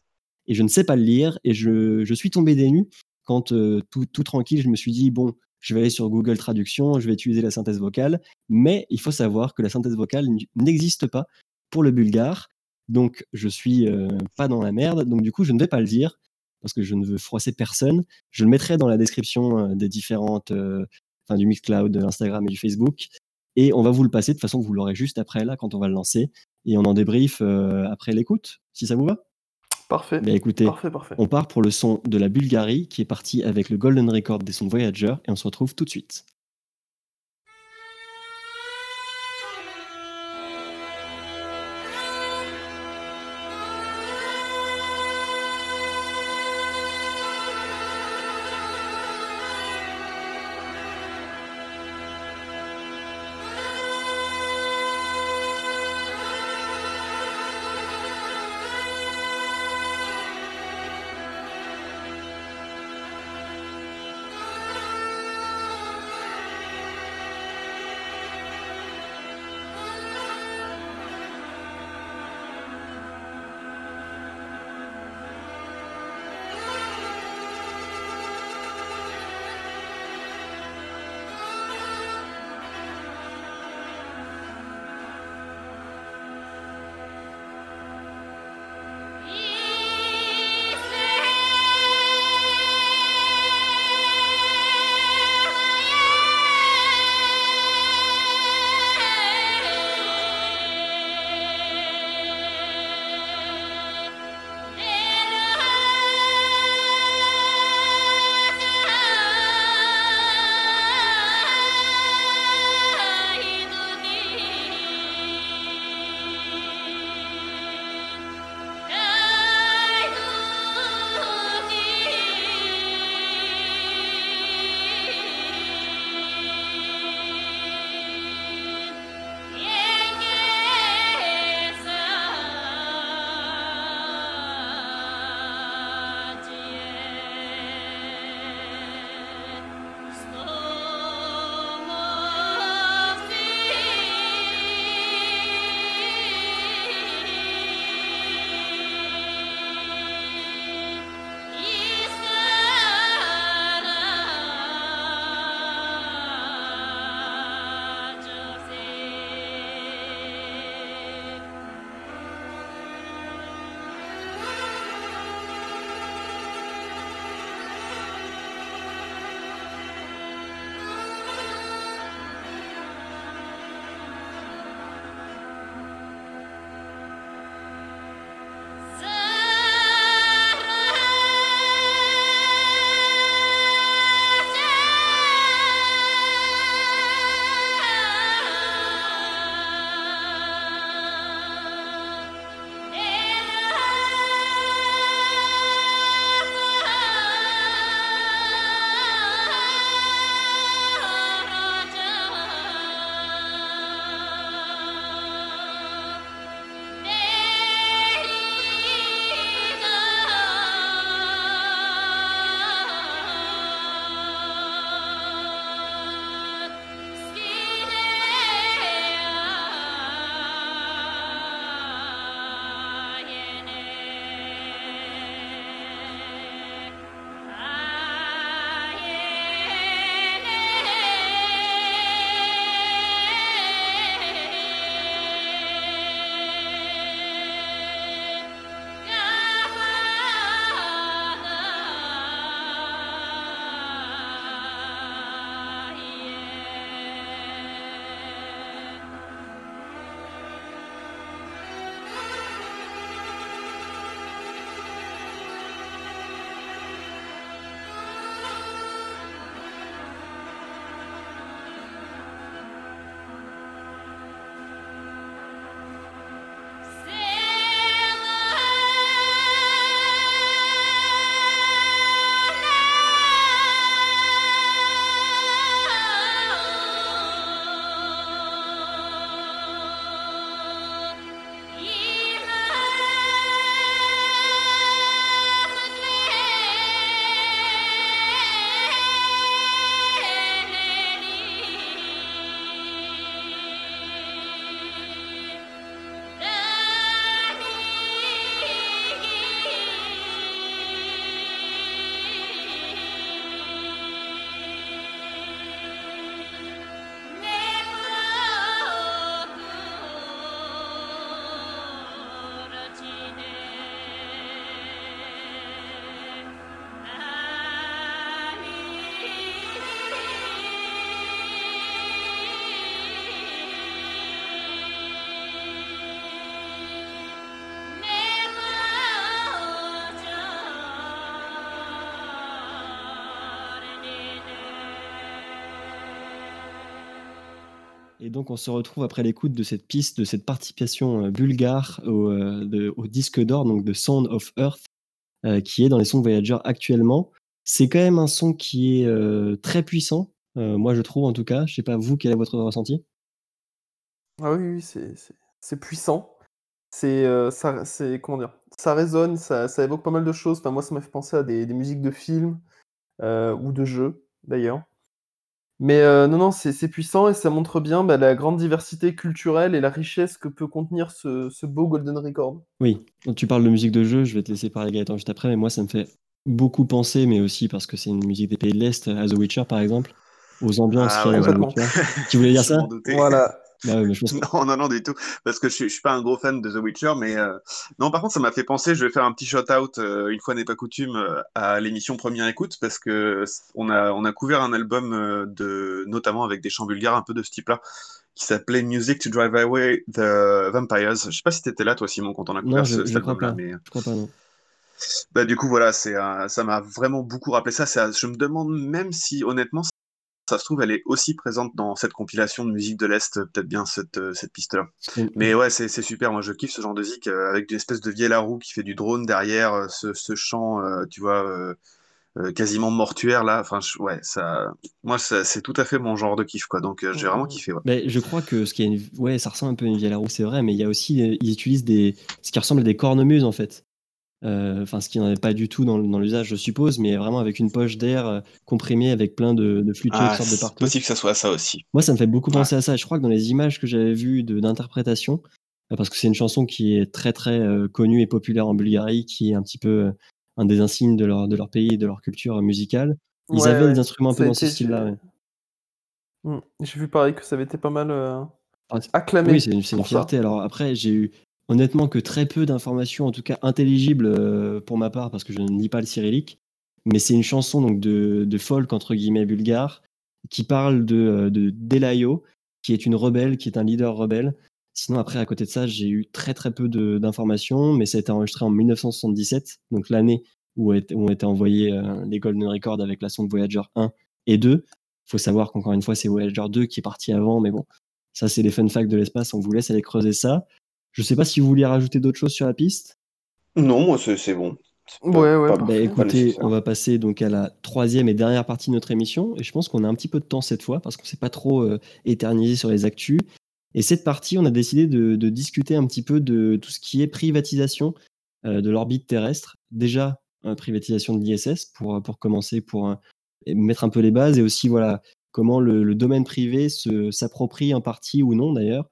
et je ne sais pas le lire, et je, suis tombé des nues quand, euh, tout, tranquille, je me suis dit, bon, je vais aller sur Google Traduction, je vais utiliser la synthèse vocale, mais il faut savoir que la synthèse vocale n'existe pas pour le bulgare, donc je suis euh, pas dans la merde, donc du coup je ne vais pas le dire, parce que je ne veux froisser personne. Je le mettrai dans la description euh, des différentes enfin du Mixcloud, de l'Instagram et du Facebook. Et on va vous le passer de façon que vous l'aurez juste après là quand on va le lancer. Et on en débrief après l'écoute, si ça vous va. Parfait. Mais écoutez, parfait, parfait. on part pour le son de la Bulgarie qui est parti avec le Golden Record des sons Voyager et on se retrouve tout de suite. Donc, on se retrouve après l'écoute de cette piste, de cette participation bulgare au, au disque d'or, donc de Sound of Earth, qui est dans les sons Voyager actuellement. C'est quand même un son qui est très puissant, moi je trouve en tout cas. Je sais pas vous, quel est votre ressenti? Ah oui, c'est puissant. C'est ça, comment dire? Ça résonne, ça, évoque pas mal de choses. Enfin, moi, ça m'a fait penser à des musiques de films ou de jeux d'ailleurs. Mais non, non, c'est puissant et ça montre bien bah, la grande diversité culturelle et la richesse que peut contenir ce, ce beau Golden Record. Oui, quand tu parles de musique de jeu, je vais te laisser parler Gaëtan juste après, mais moi ça me fait beaucoup penser, mais aussi parce que c'est une musique des pays de l'Est, à The Witcher par exemple, aux ambiances Ah qu'il y a ouais, The ouais. Witcher. Tu voulais dire ça? Voilà. Ouais, mais je pense que- Non, non, non, du tout. Parce que je, suis- je suis pas un gros fan de The Witcher, mais euh, non, par contre, ça m'a fait penser. Je vais faire un petit shout-out, euh, une fois n'est pas coutume, euh, à l'émission Première Écoute, parce que on a, on a couvert un album de, notamment avec des chants bulgares un peu de ce type-là, qui s'appelait Music to Drive Away the Vampires. Je sais pas si t'étais là, toi, Simon, quand on a couvert Non, ce- je, cet je crois pas. mais Je crois pas, non. bah, du coup, voilà, c'est ça m'a vraiment beaucoup rappelé ça. Ça- Je me demande même si, honnêtement, ça se trouve, elle est aussi présente dans cette compilation de musique de l'Est, peut-être bien cette, euh, cette piste-là. C'est- Mais ouais, c'est super. Moi, je kiffe ce genre de zik euh, avec une espèce de vieille roue qui fait du drone derrière, euh, ce, ce chant, euh, tu vois, euh, euh, quasiment mortuaire là. Enfin, je- ouais, ça, moi, c'est tout à fait mon genre de kiff, quoi. Donc, euh, j'ai vraiment kiffé. Ouais. Mais je crois que ce qui est une... ouais, ça ressemble un peu à une vieille roue, c'est vrai, mais il y a aussi, euh, ils utilisent des, ce qui ressemble à des cornemuses en fait. Euh, Enfin, ce qui n'en est pas du tout dans, l'usage, je suppose, mais vraiment avec une poche d'air euh, comprimée avec plein de, de flûtiers qui Ah, sortent de c'est partout. possible que ça soit ça aussi. Moi, ça me fait beaucoup Ouais. penser à ça. Je crois que dans les images que j'avais vues de- d'interprétation, euh, parce que c'est une chanson qui est très très euh, connue et populaire en Bulgarie, qui est un petit peu euh, un des insignes de leur, de leur pays et de leur culture euh, musicale. Ils Ouais, avaient ouais. des instruments un peu a dans ce style-là. ouais. Hmm. J'ai vu pareil que ça avait été pas mal euh, Ah, acclamé. Oui, c'est une, fierté. Alors après, j'ai eu honnêtement que très peu d'informations, en tout cas intelligibles euh, pour ma part, parce que je ne lis pas le cyrillique. Mais c'est une chanson donc de, de folk entre guillemets bulgare qui parle de, euh, de Delayo, qui est une rebelle, qui est un leader rebelle. Sinon après, à côté de ça, j'ai eu très très peu d'informations, mais ça a été enregistré en 1977, donc l'année où ont été envoyés euh, les Golden Records avec la sonde Voyager 1 et 2. Il faut savoir qu'encore une fois, c'est Voyager 2 qui est parti avant, mais bon, ça, c'est les fun facts de l'espace. On vous laisse aller creuser ça. Je sais pas si vous vouliez rajouter d'autres choses sur la piste. Non, moi, c'est bon. Ouais, ouais. Bah, écoutez, on va passer donc à la troisième et dernière partie de notre émission. Et je pense qu'on a un petit peu de temps cette fois parce qu'on s'est pas trop euh, éternisé sur les actus. Et cette partie, on a décidé de, de discuter un petit peu de tout ce qui est privatisation euh, de l'orbite terrestre. Déjà, euh, privatisation de l'ISS pour, pour commencer, pour euh, mettre un peu les bases et aussi voilà comment le, le domaine privé s'approprie en partie ou non d'ailleurs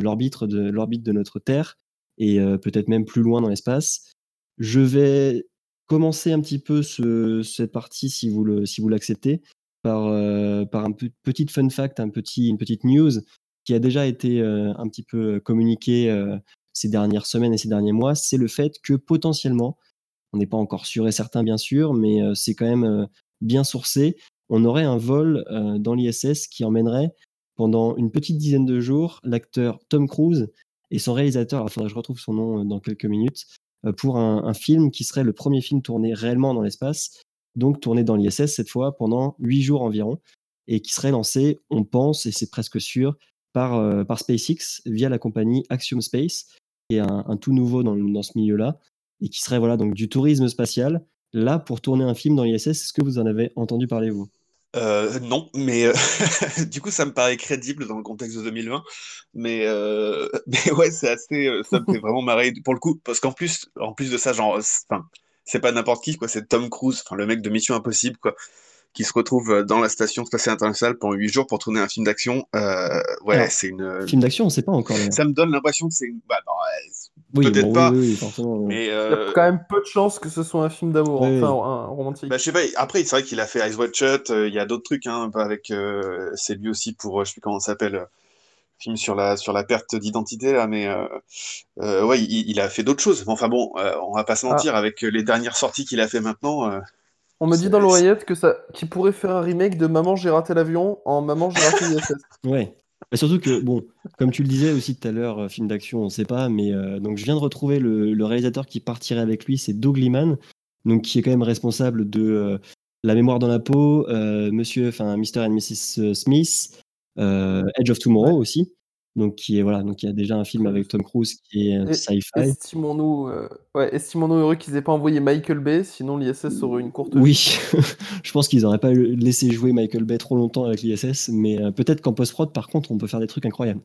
l'orbite de, de notre Terre et euh, peut-être même plus loin dans l'espace. Je vais commencer un petit peu ce- cette partie, si vous le, si l'acceptez, par, euh, par un pe- petit fun fact, un petit, une petite news qui a déjà été euh, un petit peu communiquée euh, ces dernières semaines et ces derniers mois. C'est le fait que potentiellement, on n'est pas encore sûr et certain bien sûr, mais euh, c'est quand même euh, bien sourcé. On aurait un vol euh, dans l'ISS qui emmènerait pendant une petite dizaine de jours l'acteur Tom Cruise et son réalisateur, il faudrait que je retrouve son nom euh, dans quelques minutes, euh, pour un, film qui serait le premier film tourné réellement dans l'espace, donc tourné dans l'ISS cette fois pendant huit jours environ, et qui serait lancé, on pense, et c'est presque sûr, par, euh, SpaceX via la compagnie Axiom Space, qui est un, tout nouveau dans, dans ce milieu-là, et qui serait voilà donc du tourisme spatial. Là, pour tourner un film dans l'ISS, est-ce que vous en avez entendu parler, vous? Euh, non, mais euh, du coup, ça me paraît crédible dans le contexte de 2020. Mais, euh, mais ouais, c'est assez, ça me fait vraiment marrer pour le coup, parce qu'en plus, en plus de ça, genre, c'est- pas n'importe qui, quoi. C'est Tom Cruise, le mec de Mission Impossible, quoi, qui se retrouve dans la station spatiale internationale pendant huit jours pour tourner un film d'action. Ouais, c'est une. Film d'action, on ne sait pas encore. Ça me donne l'impression que c'est une. Bah, ouais, Oui, peut-être bon, pas, Oui, oui, mais. Il y a euh, quand même peu de chances que ce soit un film d'amour, Oui, enfin un, romantique. Bah, je sais pas, après, c'est vrai qu'il a fait Eyes Wide Shut, euh, il y a d'autres trucs, hein, avec, euh, c'est lui aussi pour, je sais plus comment ça s'appelle, euh, film sur la, sur la perte d'identité, là, mais, euh, euh, ouais, il, il a fait d'autres choses. Mais Enfin bon, euh, on va pas se mentir, avec euh, les dernières sorties qu'il a fait maintenant, euh, On me dit dans l'oreillette que ça, qu'il pourrait faire un remake de Maman j'ai raté l'avion en Maman j'ai raté l'ISS. Ouais. Mais surtout que, bon, comme tu le disais aussi tout à l'heure, euh, film d'action, on ne sait pas, mais euh, donc je viens de retrouver le, le réalisateur qui partirait avec lui, c'est Doug Liman, donc qui est quand même responsable de euh, La mémoire dans la peau, euh, Monsieur, enfin Mr. and Mrs. Smith, Edge of Tomorrow aussi, donc qui est voilà, donc il y a déjà un film avec Tom Cruise qui est sci-fi. Estimons-nous, ouais, estimons-nous heureux qu'ils aient pas envoyé Michael Bay, sinon l'ISS aurait une courte. Oui, je pense qu'ils auraient pas laissé jouer Michael Bay trop longtemps avec l'ISS, mais peut-être qu'en post-prod, par contre, on peut faire des trucs incroyables.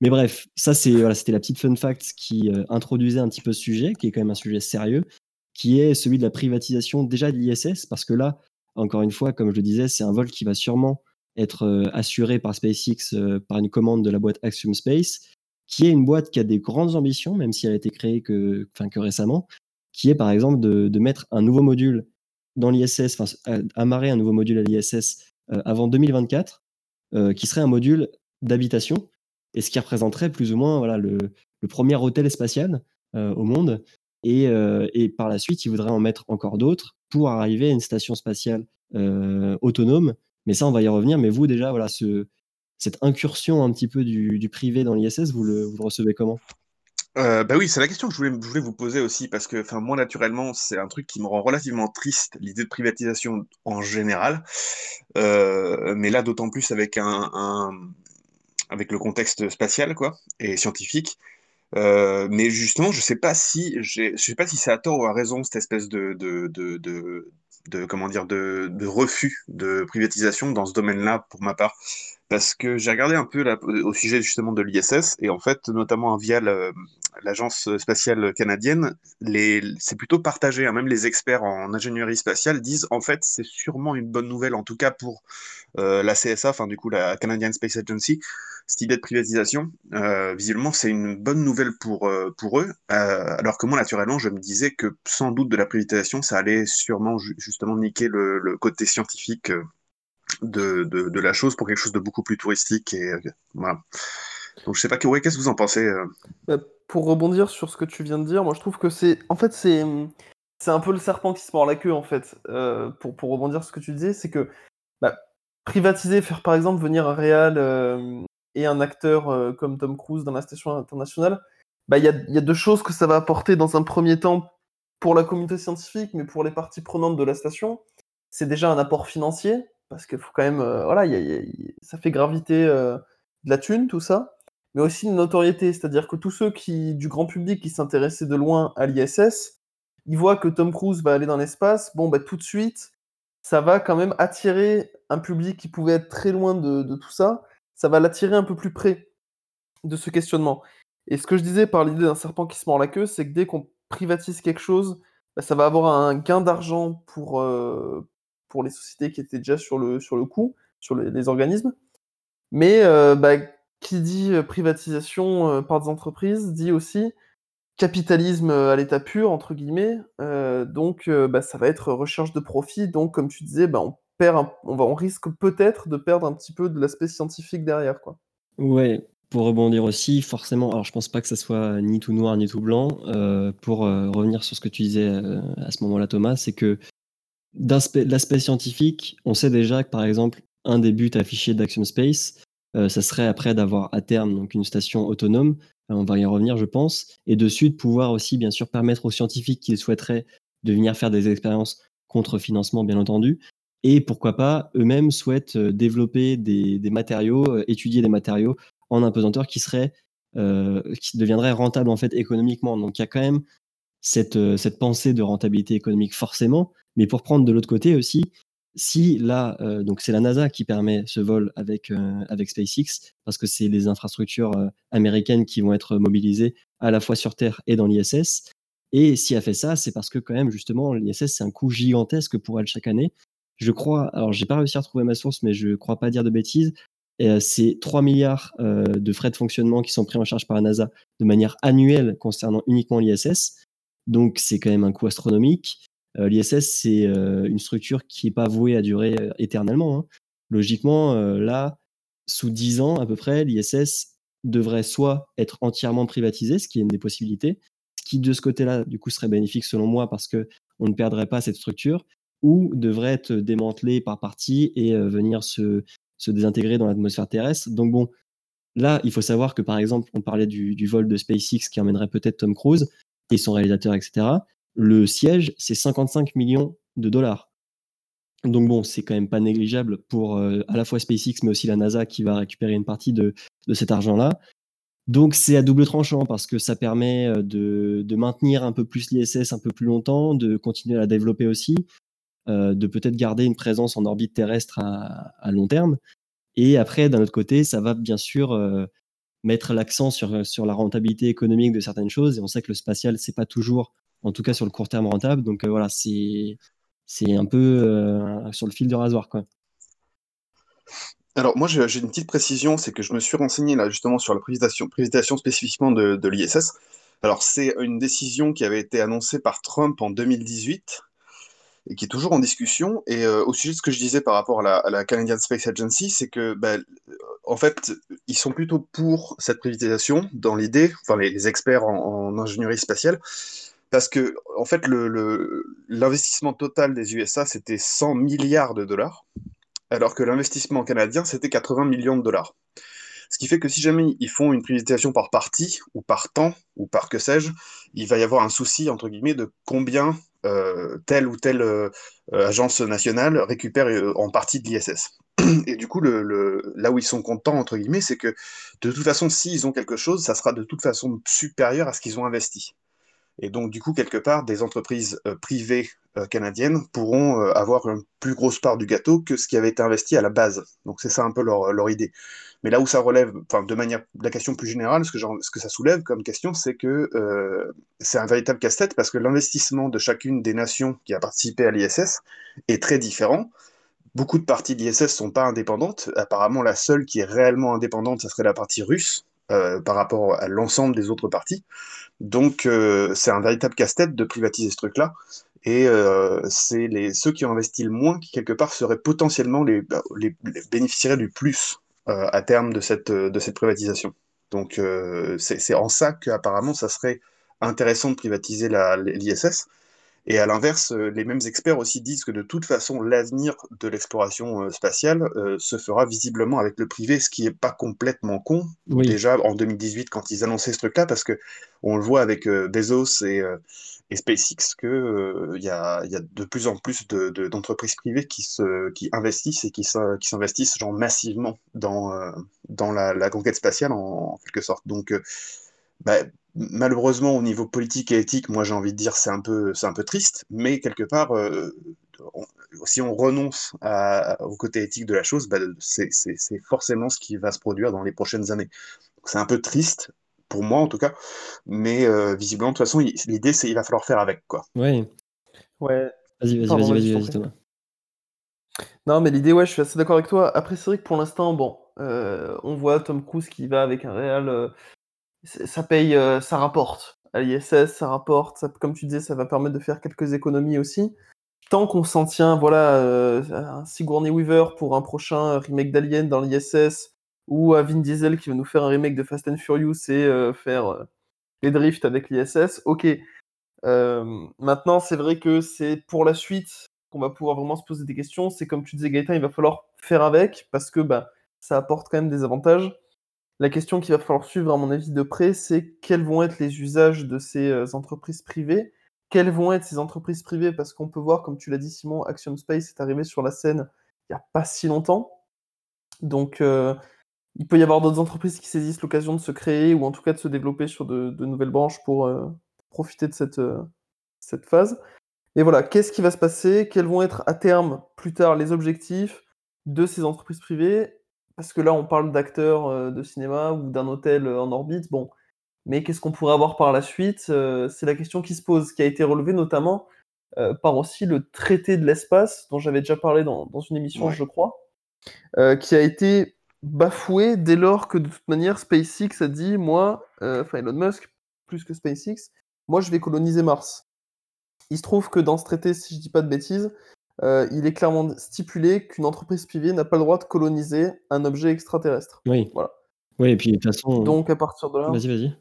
Mais bref, ça c'est voilà, c'était la petite fun fact qui introduisait un petit peu ce sujet, qui est quand même un sujet sérieux, qui est celui de la privatisation déjà de l'ISS, parce que là, encore une fois, comme je le disais, c'est un vol qui va sûrement être assuré par SpaceX par une commande de la boîte Axiom Space, qui est une boîte qui a des grandes ambitions, même si elle a été créée que, que récemment, qui est par exemple de, de mettre un nouveau module dans l'ISS, enfin, amarrer un nouveau module à l'ISS avant 2024, qui serait un module d'habitation, et ce qui représenterait plus ou moins voilà, le, le premier hôtel spatial au monde. Et, et, par la suite, il voudrait en mettre encore d'autres pour arriver à une station spatiale autonome mais ça, on va y revenir. Mais vous, déjà, voilà, ce, cette incursion un petit peu du, privé dans l'ISS, vous le, recevez comment? Euh, bah oui, c'est la question que je voulais, vous poser aussi, parce que moi, naturellement, c'est un truc qui me rend relativement triste, l'idée de privatisation en général, euh, mais là, d'autant plus avec, un, avec le contexte spatial quoi, et scientifique. Euh, mais justement, je sais pas si je sais pas si c'est à tort ou à raison cette espèce de de comment dire de, de, refus de privatisation dans ce domaine-là pour ma part parce que j'ai regardé un peu au sujet justement de l'ISS et en fait notamment via l'agence spatiale canadienne c'est plutôt partagé hein. même les experts en ingénierie spatiale disent en fait c'est sûrement une bonne nouvelle en tout cas pour euh, la CSA enfin du coup la Canadian Space Agency cette idée de privatisation, euh, visiblement, c'est une bonne nouvelle pour, euh, pour eux, alors que moi, naturellement, je me disais que sans doute de la privatisation, ça allait sûrement justement niquer le côté scientifique de, de, la chose pour quelque chose de beaucoup plus touristique. Et, voilà. Donc, je sais pas, qu'est-ce que vous en pensez bah, Pour rebondir sur ce que tu viens de dire, moi, je trouve que c'est. En fait, c'est. C'est un peu le serpent qui se mord la queue, en fait. pour, pour rebondir sur ce que tu disais, c'est que bah, privatiser, faire par exemple venir un réal et un acteur euh, comme Tom Cruise dans la station internationale, bah, il y, a, y a deux choses que ça va apporter dans un premier temps pour la communauté scientifique, mais pour les parties prenantes de la station. C'est déjà un apport financier, parce qu'il faut quand même, voilà, ça fait graviter de la thune, tout ça, mais aussi une notoriété, c'est-à-dire que tous ceux qui, du grand public qui s'intéressaient de loin à l'ISS, ils voient que Tom Cruise va aller dans l'espace, bon, bah, tout de suite, ça va quand même attirer un public qui pouvait être très loin de, tout ça, ça va l'attirer un peu plus près de ce questionnement. Et ce que je disais par l'idée d'un serpent qui se mord la queue, c'est que dès qu'on privatise quelque chose, bah, ça va avoir un gain d'argent pour, pour les sociétés qui étaient déjà sur le, sur le coup, sur les, organismes. Mais euh, bah, qui dit euh, privatisation euh, par des entreprises dit aussi capitalisme à l'état pur, entre guillemets. Donc, bah, ça va être recherche de profit. Donc, comme tu disais, bah, on perd on, va, on risque peut-être de perdre un petit peu de l'aspect scientifique derrière. Quoi. Ouais, pour rebondir aussi, forcément, alors je pense pas que ça soit ni tout noir ni tout blanc. Pour revenir sur ce que tu disais à ce moment-là, Thomas, c'est que l'aspect scientifique, on sait déjà que par exemple, un des buts affichés d'Axiom Space, euh, ça serait après d'avoir à terme une station autonome. on va y revenir, je pense, et dessus de pouvoir aussi bien sûr permettre aux scientifiques qui souhaiteraient de venir faire des expériences contre financement, bien entendu, et pourquoi pas, eux-mêmes souhaitent euh, développer des, matériaux, euh, étudier des matériaux en impesanteur qui euh, qui deviendraient rentables en fait économiquement. Donc il y a quand même cette, euh, cette pensée de rentabilité économique forcément, mais pour prendre de l'autre côté aussi, si là, euh, donc c'est la NASA qui permet ce vol avec, euh, avec SpaceX, parce que c'est les infrastructures américaines qui vont être mobilisées à la fois sur Terre et dans l'ISS. Et si elle fait ça, c'est parce que quand même, justement, l'ISS, c'est un coût gigantesque pour elle chaque année je crois, alors j'ai pas réussi à retrouver ma source, mais je crois pas dire de bêtises. C'est 3 milliards de frais de fonctionnement qui sont pris en charge par la NASA de manière annuelle concernant uniquement l'ISS. Donc c'est quand même un coût astronomique. Euh, L'ISS, c'est euh, une structure qui n'est pas vouée à durer euh, éternellement. Hein. Logiquement, là, sous 10 ans à peu près, l'ISS devrait soit être entièrement privatisé, ce qui est une des possibilités, ce qui de ce côté-là, du coup, serait bénéfique selon moi parce que on ne perdrait pas cette structure, ou devrait être démantelé par partie et venir se, se, désintégrer dans l'atmosphère terrestre. Donc bon, là, il faut savoir que par exemple, on parlait du vol de SpaceX qui emmènerait peut-être Tom Cruise et son réalisateur, etc. Le siège, c'est 55 millions de dollars. Donc bon, c'est quand même pas négligeable pour à la fois SpaceX, mais aussi la NASA qui va récupérer une partie de, de cet argent-là. Donc c'est à double tranchant parce que ça permet de, de maintenir un peu plus l'ISS un peu plus longtemps, de continuer à la développer aussi, de peut-être garder une présence en orbite terrestre à long terme. Et après, d'un autre côté, ça va bien sûr mettre l'accent sur, sur la rentabilité économique de certaines choses. Et on sait que le spatial, c'est pas toujours, en tout cas sur le court terme, rentable. Donc euh, voilà, c'est c'est un peu euh, sur le fil du rasoir. Quoi. Alors moi j'ai une petite précision, c'est que je me suis renseigné là justement sur la présentation, présentation spécifiquement de, de l'ISS. Alors c'est une décision qui avait été annoncée par Trump en 2018 et qui est toujours en discussion. Et euh, au sujet de ce que je disais par rapport à la, Canadian Space Agency, c'est que, ben, en fait, ils sont plutôt pour cette privatisation dans l'idée, enfin les, experts en, ingénierie spatiale, parce que, en fait, l'investissement total des USA, c'était 100 milliards de dollars, alors que l'investissement canadien, c'était 80 millions de dollars. Ce qui fait que si jamais ils font une privatisation par partie, ou par temps, ou par que sais-je, il va y avoir un souci, entre guillemets, de combien euh, telle ou telle euh, agence nationale récupère euh, en partie de l'ISS. Et du coup, là où ils sont contents, entre guillemets, c'est que de toute façon, s'ils ont quelque chose, ça sera de toute façon supérieur à ce qu'ils ont investi. Et donc, du coup, quelque part, des entreprises privées canadiennes pourront avoir une plus grosse part du gâteau que ce qui avait été investi à la base. Donc, c'est ça un peu leur, leur idée. Mais là où ça relève, enfin, de manière, la question plus générale, ce que, ce que ça soulève comme question, c'est que euh, c'est un véritable casse-tête parce que l'investissement de chacune des nations qui a participé à l'ISS est très différent. Beaucoup de parties de l'ISS ne sont pas indépendantes. Apparemment, la seule qui est réellement indépendante, ce serait la partie russe euh, par rapport à l'ensemble des autres parties. Donc, euh, c'est un véritable casse-tête de privatiser ce truc-là. Et c'est les, ceux qui ont investi le moins qui, quelque part, seraient potentiellement les, les, les bénéficiaires du plus euh, à terme de cette, de cette privatisation. Donc euh, c'est en ça qu'apparemment ça serait intéressant de privatiser l'ISS. Et à l'inverse, euh, les mêmes experts aussi disent que de toute façon, l'avenir de l'exploration spatiale se fera visiblement avec le privé, ce qui n'est pas complètement con. Déjà en 2018, quand ils annonçaient ce truc-là, parce que on le voit avec Bezos et, et SpaceX qu'il euh, y, a, y, a, de plus en plus d'entreprises de, privées qui, se, qui investissent et qui s'investissent genre massivement dans, euh, dans la, la, conquête spatiale en, quelque sorte. Donc, euh, bah, malheureusement, au niveau politique et éthique, moi j'ai envie de dire c'est un peu, c'est un peu triste, mais quelque part, si on renonce à, au côté éthique de la chose, bah, c'est forcément ce qui va se produire dans les prochaines années. C'est un peu triste, pour moi en tout cas. Mais euh, visiblement, de toute façon, l'idée, c'est qu'il va falloir faire avec. quoi. Oui. Ouais. Vas-y, vas-y, vas-y, vas-y, Thomas. Non, mais l'idée, ouais, je suis assez d'accord avec toi. Après, c'est vrai que pour l'instant, bon, euh, on voit Tom Cruise qui va avec un réel. Euh, ça paye, ça rapporte. À l'ISS, ça rapporte. Comme tu disais, ça va permettre de faire quelques économies aussi. Tant qu'on s'en tient, voilà, un Sigourney Weaver pour un prochain remake d'Alien dans l'ISS, ou à Vin Diesel qui va nous faire un remake de Fast and Furious et euh, faire euh, les drifts avec l'ISS. Ok. Euh, maintenant, c'est vrai que c'est pour la suite qu'on va pouvoir vraiment se poser des questions. C'est comme tu disais, Gaëtan, il va falloir faire avec parce que bah, ça apporte quand même des avantages. La question qu'il va falloir suivre, à mon avis, de près, c'est quels vont être les usages de ces entreprises privées? Quelles vont être ces entreprises privées? Parce qu'on peut voir, comme tu l'as dit, Simon, Action Space est arrivé sur la scène il n'y a pas si longtemps. Donc, il peut y avoir d'autres entreprises qui saisissent l'occasion de se créer ou en tout cas de se développer sur de, nouvelles branches pour euh, profiter de euh, cette phase. Et voilà, qu'est-ce qui va se passer? Quels vont être à terme, plus tard, les objectifs de ces entreprises privées? Parce que là, on parle d'acteurs euh, de cinéma ou d'un hôtel en orbite. Bon, mais qu'est-ce qu'on pourrait avoir par la suite C'est la question qui se pose, qui a été relevée notamment par aussi le traité de l'espace, dont j'avais déjà parlé dans, une émission, je crois, qui a été bafoué dès lors que de toute manière SpaceX a dit moi, euh, enfin Elon Musk plus que SpaceX, moi je vais coloniser Mars. Il se trouve que dans ce traité, si je dis pas de bêtises, euh, il est clairement stipulé qu'une entreprise privée n'a pas le droit de coloniser un objet extraterrestre. Oui. Voilà. Oui, et puis de toute façon. Donc à partir de là. Vas-y, vas-y.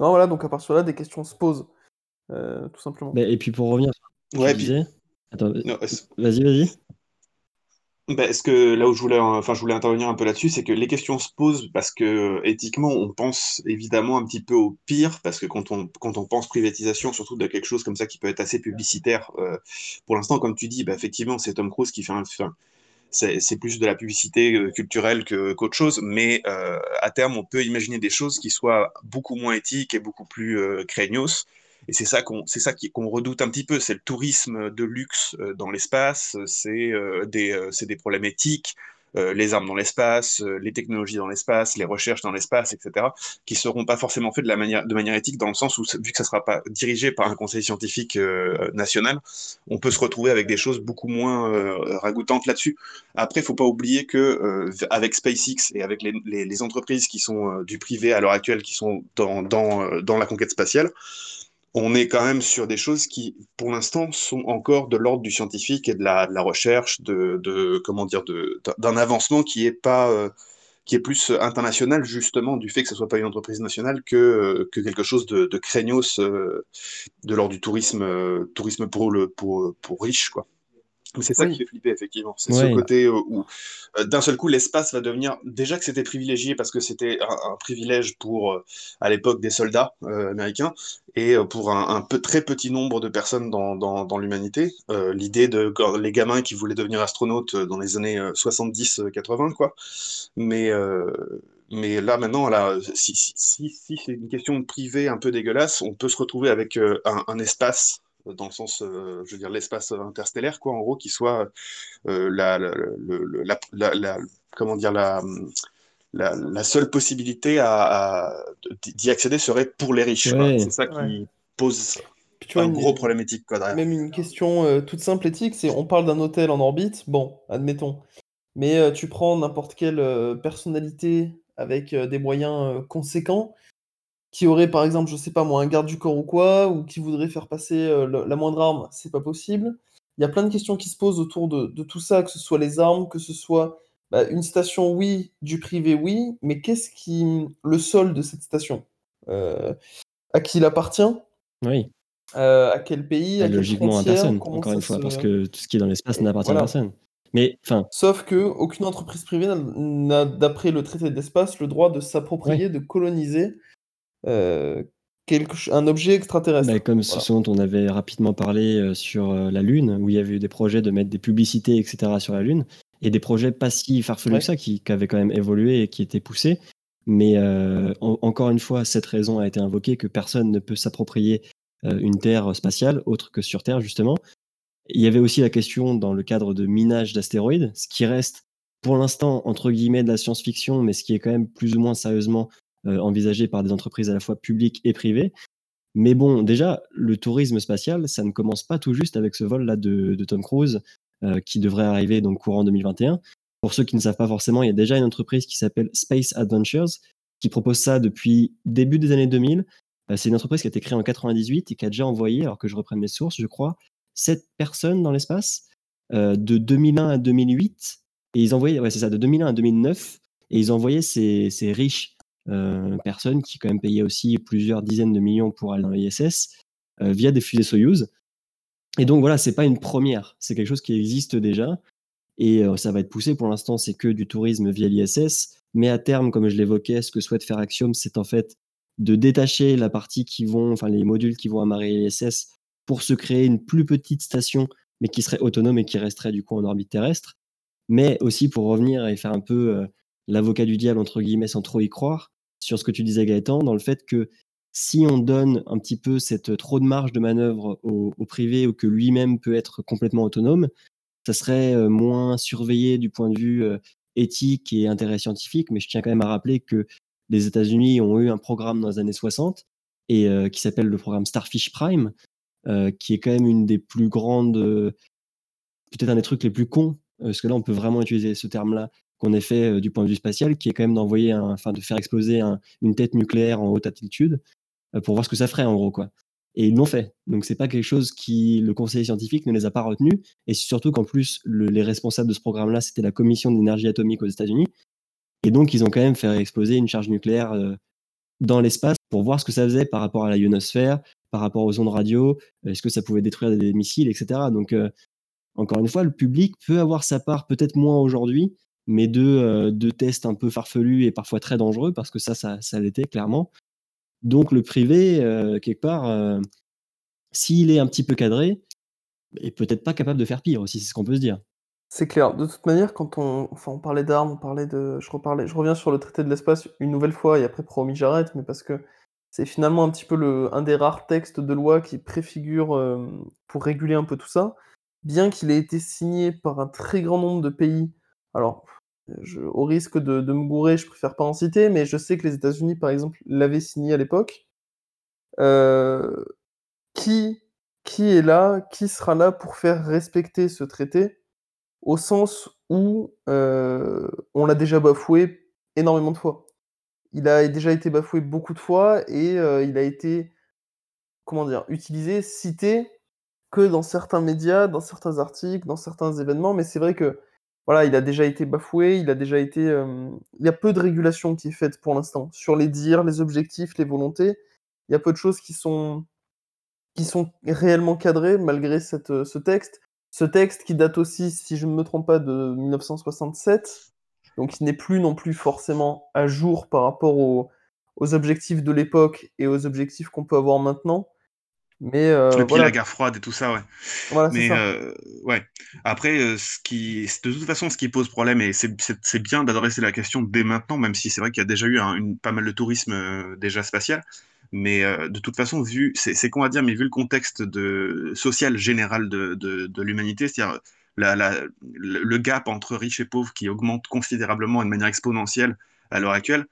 Non, voilà, donc à partir de là, des questions se posent, euh, tout simplement. et puis pour revenir ouais, puis... Attends, vas-y, vas-y. Ben, ce que là où je voulais, enfin, je voulais intervenir un peu là-dessus, c'est que les questions se posent parce que éthiquement, on pense évidemment un petit peu au pire, parce que quand on, quand on pense privatisation, surtout de quelque chose comme ça qui peut être assez publicitaire, euh, pour l'instant, comme tu dis, bah, effectivement, c'est Tom Cruise qui fait un, enfin, c'est plus de la publicité euh, culturelle qu'autre chose, mais euh, à terme, on peut imaginer des choses qui soient beaucoup moins éthiques et beaucoup plus euh, craignos. Et c'est ça qu'on redoute un petit peu, c'est le tourisme de luxe euh, dans l'espace, c'est euh, des, euh, c'est des problèmes éthiques, les armes dans l'espace, les technologies dans l'espace, les recherches dans l'espace, etc., qui seront pas forcément faites de, manière, éthique, dans le sens où, vu que ça sera pas dirigé par un conseil scientifique national, on peut se retrouver avec des choses beaucoup moins ragoûtantes là-dessus. Après, faut pas oublier que avec SpaceX et avec les, entreprises qui sont du privé à l'heure actuelle, qui sont dans la conquête spatiale, on est quand même sur des choses qui, pour l'instant, sont encore de l'ordre du scientifique et de la, de la recherche, de, de, comment dire, d'un avancement qui est pas, euh, qui est plus international justement du fait que ce soit pas une entreprise nationale que, euh, que quelque chose de, de craignos euh, de l'ordre du tourisme, euh, tourisme pour le, pour, pour riches, quoi. C'est ça Oui. qui fait flipper, effectivement. C'est Ouais. ce côté euh, où, euh, d'un seul coup, l'espace va devenir. Déjà que c'était privilégié parce que c'était un, un privilège pour, euh, à l'époque, des soldats euh, américains et pour un, un peu, très petit nombre de personnes dans, dans, dans l'humanité. Euh, L'idée de quand les gamins qui voulaient devenir astronautes dans les années 70-80, quoi. Mais. euh, mais là, maintenant, là, si, si, si, si c'est une question de privé un peu dégueulasse, on peut se retrouver avec euh, un, un espace dans le sens, euh, je veux dire, l'espace interstellaire, quoi, en gros, qui soit euh, la, la, le- la, la- la- comment dire, la, la, la seule possibilité à, à- d'y accéder serait pour les riches. Ouais. C'est ça qui Ouais. pose Puis tu vois, un une- gros problème éthique. Quoi, derrière. Même une question euh, toute simple éthique, c'est on parle d'un hôtel en orbite, bon, admettons. Mais euh, tu prends n'importe quelle euh, personnalité avec euh, des moyens euh, conséquents, qui aurait par exemple, je sais pas moi, un garde du corps ou quoi, ou qui voudrait faire passer euh, la moindre arme, c'est pas possible. Il y a plein de questions qui se posent autour de, de tout ça, que ce soit les armes, que ce soit bah, une station, oui, du privé, oui, mais qu'est-ce qui. le sol de cette station Euh, À qui il appartient Oui. Euh, à quel pays, à quelle logiquement à personne, encore une fois, se- parce que tout ce qui est dans l'espace n'appartient voilà. à personne. Mais enfin, Sauf que aucune entreprise privée n'a- n'a, d'après le traité d'espace, le droit de s'approprier, de coloniser euh, quelque un objet extraterrestre. bah, comme Voilà. ce dont on avait rapidement parlé euh, sur euh, la Lune, où il y avait eu des projets de mettre des publicités, etc. sur la Lune, et des projets pas si farfelus Ouais. que ça, qui, qui avaient quand même évolué et qui étaient poussés. Mais euh, en- encore une fois, cette raison a été invoquée que personne ne peut s'approprier une Terre spatiale autre que sur Terre, justement. Il y avait aussi la question dans le cadre de minage d'astéroïdes, ce qui reste pour l'instant entre guillemets de la science-fiction, mais ce qui est quand même plus ou moins sérieusement euh, envisagé par des entreprises à la fois publiques et privées. Mais bon, déjà, le tourisme spatial, ça ne commence pas tout juste avec ce vol-là de, Tom Cruise euh, qui devrait arriver donc courant 2021. Pour ceux qui ne savent pas forcément, il y a déjà une entreprise qui s'appelle Space Adventures qui propose ça depuis début des années 2000. Euh, c'est une entreprise qui a été créée en 98 et qui a déjà envoyé, alors que je reprenne mes sources, je crois, sept personnes dans l'espace de 2001 à 2008. Et ils envoyaient, ouais, c'est ça, de 2001 à 2009. Et ils envoyaient ces riches euh, personnes qui quand même payaient aussi plusieurs dizaines de millions pour aller dans l'ISS euh, via des fusées Soyuz. Et donc voilà, c'est pas une première, c'est quelque chose qui existe déjà et euh, ça va être poussé. Pour l'instant, c'est que du tourisme via l'ISS, mais à terme, comme je l'évoquais, ce que souhaite faire Axiom, c'est en fait de détacher la partie qui vont, enfin les modules qui vont amarrer l'ISS pour se créer une plus petite station, mais qui serait autonome et qui resterait du coup en orbite terrestre. Mais aussi pour revenir et faire un peu euh, l'avocat du diable entre guillemets sans trop y croire sur ce que tu disais Gaëtan, dans le fait que si on donne un petit peu cette trop de marge de manœuvre au, privé ou que lui-même peut être complètement autonome, ça serait euh, moins surveillé du point de vue euh, éthique et intérêt scientifique. Mais je tiens quand même à rappeler que les États-Unis ont eu un programme dans les années 60 et euh, qui s'appelle le programme Starfish Prime, euh, qui est quand même une des plus grandes, euh, peut-être un des trucs les plus cons, euh, parce que là on peut vraiment utiliser ce terme-là qu'on ait fait euh, du point de vue spatial, qui est quand même d'envoyer, enfin de faire exploser un- une tête nucléaire en haute altitude euh, pour voir ce que ça ferait en gros quoi. Et ils l'ont fait. Donc c'est pas quelque chose qui le conseil scientifique ne les a pas retenus. Et surtout qu'en plus le- les responsables de ce programme-là c'était la commission d'énergie atomique aux États-Unis. Et donc ils ont quand même fait exploser une charge nucléaire euh, dans l'espace pour voir ce que ça faisait par rapport à la ionosphère, par rapport aux ondes radio, est-ce que ça pouvait détruire des missiles, etc. Donc encore une fois, le public peut avoir sa part, peut-être moins aujourd'hui, mais de, de tests un peu farfelus et parfois très dangereux, parce que ça, ça, ça l'était clairement. Donc le privé, quelque part, s'il est un petit peu cadré, est peut-être pas capable de faire pire aussi, c'est ce qu'on peut se dire. C'est clair. De toute manière, quand on enfin, parlait d'armes, on parlait de je reparlais je reviens sur le traité de l'espace une nouvelle fois et après promis j'arrête, mais parce que c'est finalement un petit peu le un des rares textes de loi qui préfigure, pour réguler un peu tout ça. Bien qu'il ait été signé par un très grand nombre de pays, alors au risque de me gourer, je préfère pas en citer, mais je sais que les États-Unis, par exemple, l'avaient signé à l'époque. Heu, qui est là, qui sera là pour faire respecter ce traité? Au sens où, heu, on l'a déjà bafoué énormément de fois. Il a déjà été bafoué beaucoup de fois et heu, il a été, comment dire? Utilisé, cité que dans certains médias, dans certains articles, dans certains événements, mais c'est vrai que, voilà, il a déjà été bafoué, il a déjà été, hem il y a peu de régulation qui est faite pour l'instant sur les dires, les objectifs, les volontés. Il y a peu de choses qui sont qui sont réellement cadrées malgré heu, ce texte. Ce texte qui date aussi, si je ne me trompe pas, de 1967, donc il n'est plus non plus forcément à jour par rapport aux aux objectifs de l'époque et aux objectifs qu'on peut avoir maintenant. Mais heu, Et puis voilà. la guerre froide et tout ça, ouais. Voilà, Mais ça. heu, ouais. Après, heu, ce qui de toute façon, ce qui pose problème et c'est bien d'adresser la question dès maintenant, même si c'est vrai qu'il y a déjà eu un une pas mal de tourisme, heu, déjà spatial. Mais heu, de toute façon, vu c'est con à dire, mais vu le contexte de social général de de de l'humanité, c'est-à-dire, la la le le gap entre riches et pauvres qui augmente considérablement et de manière exponentielle à l'heure actuelle,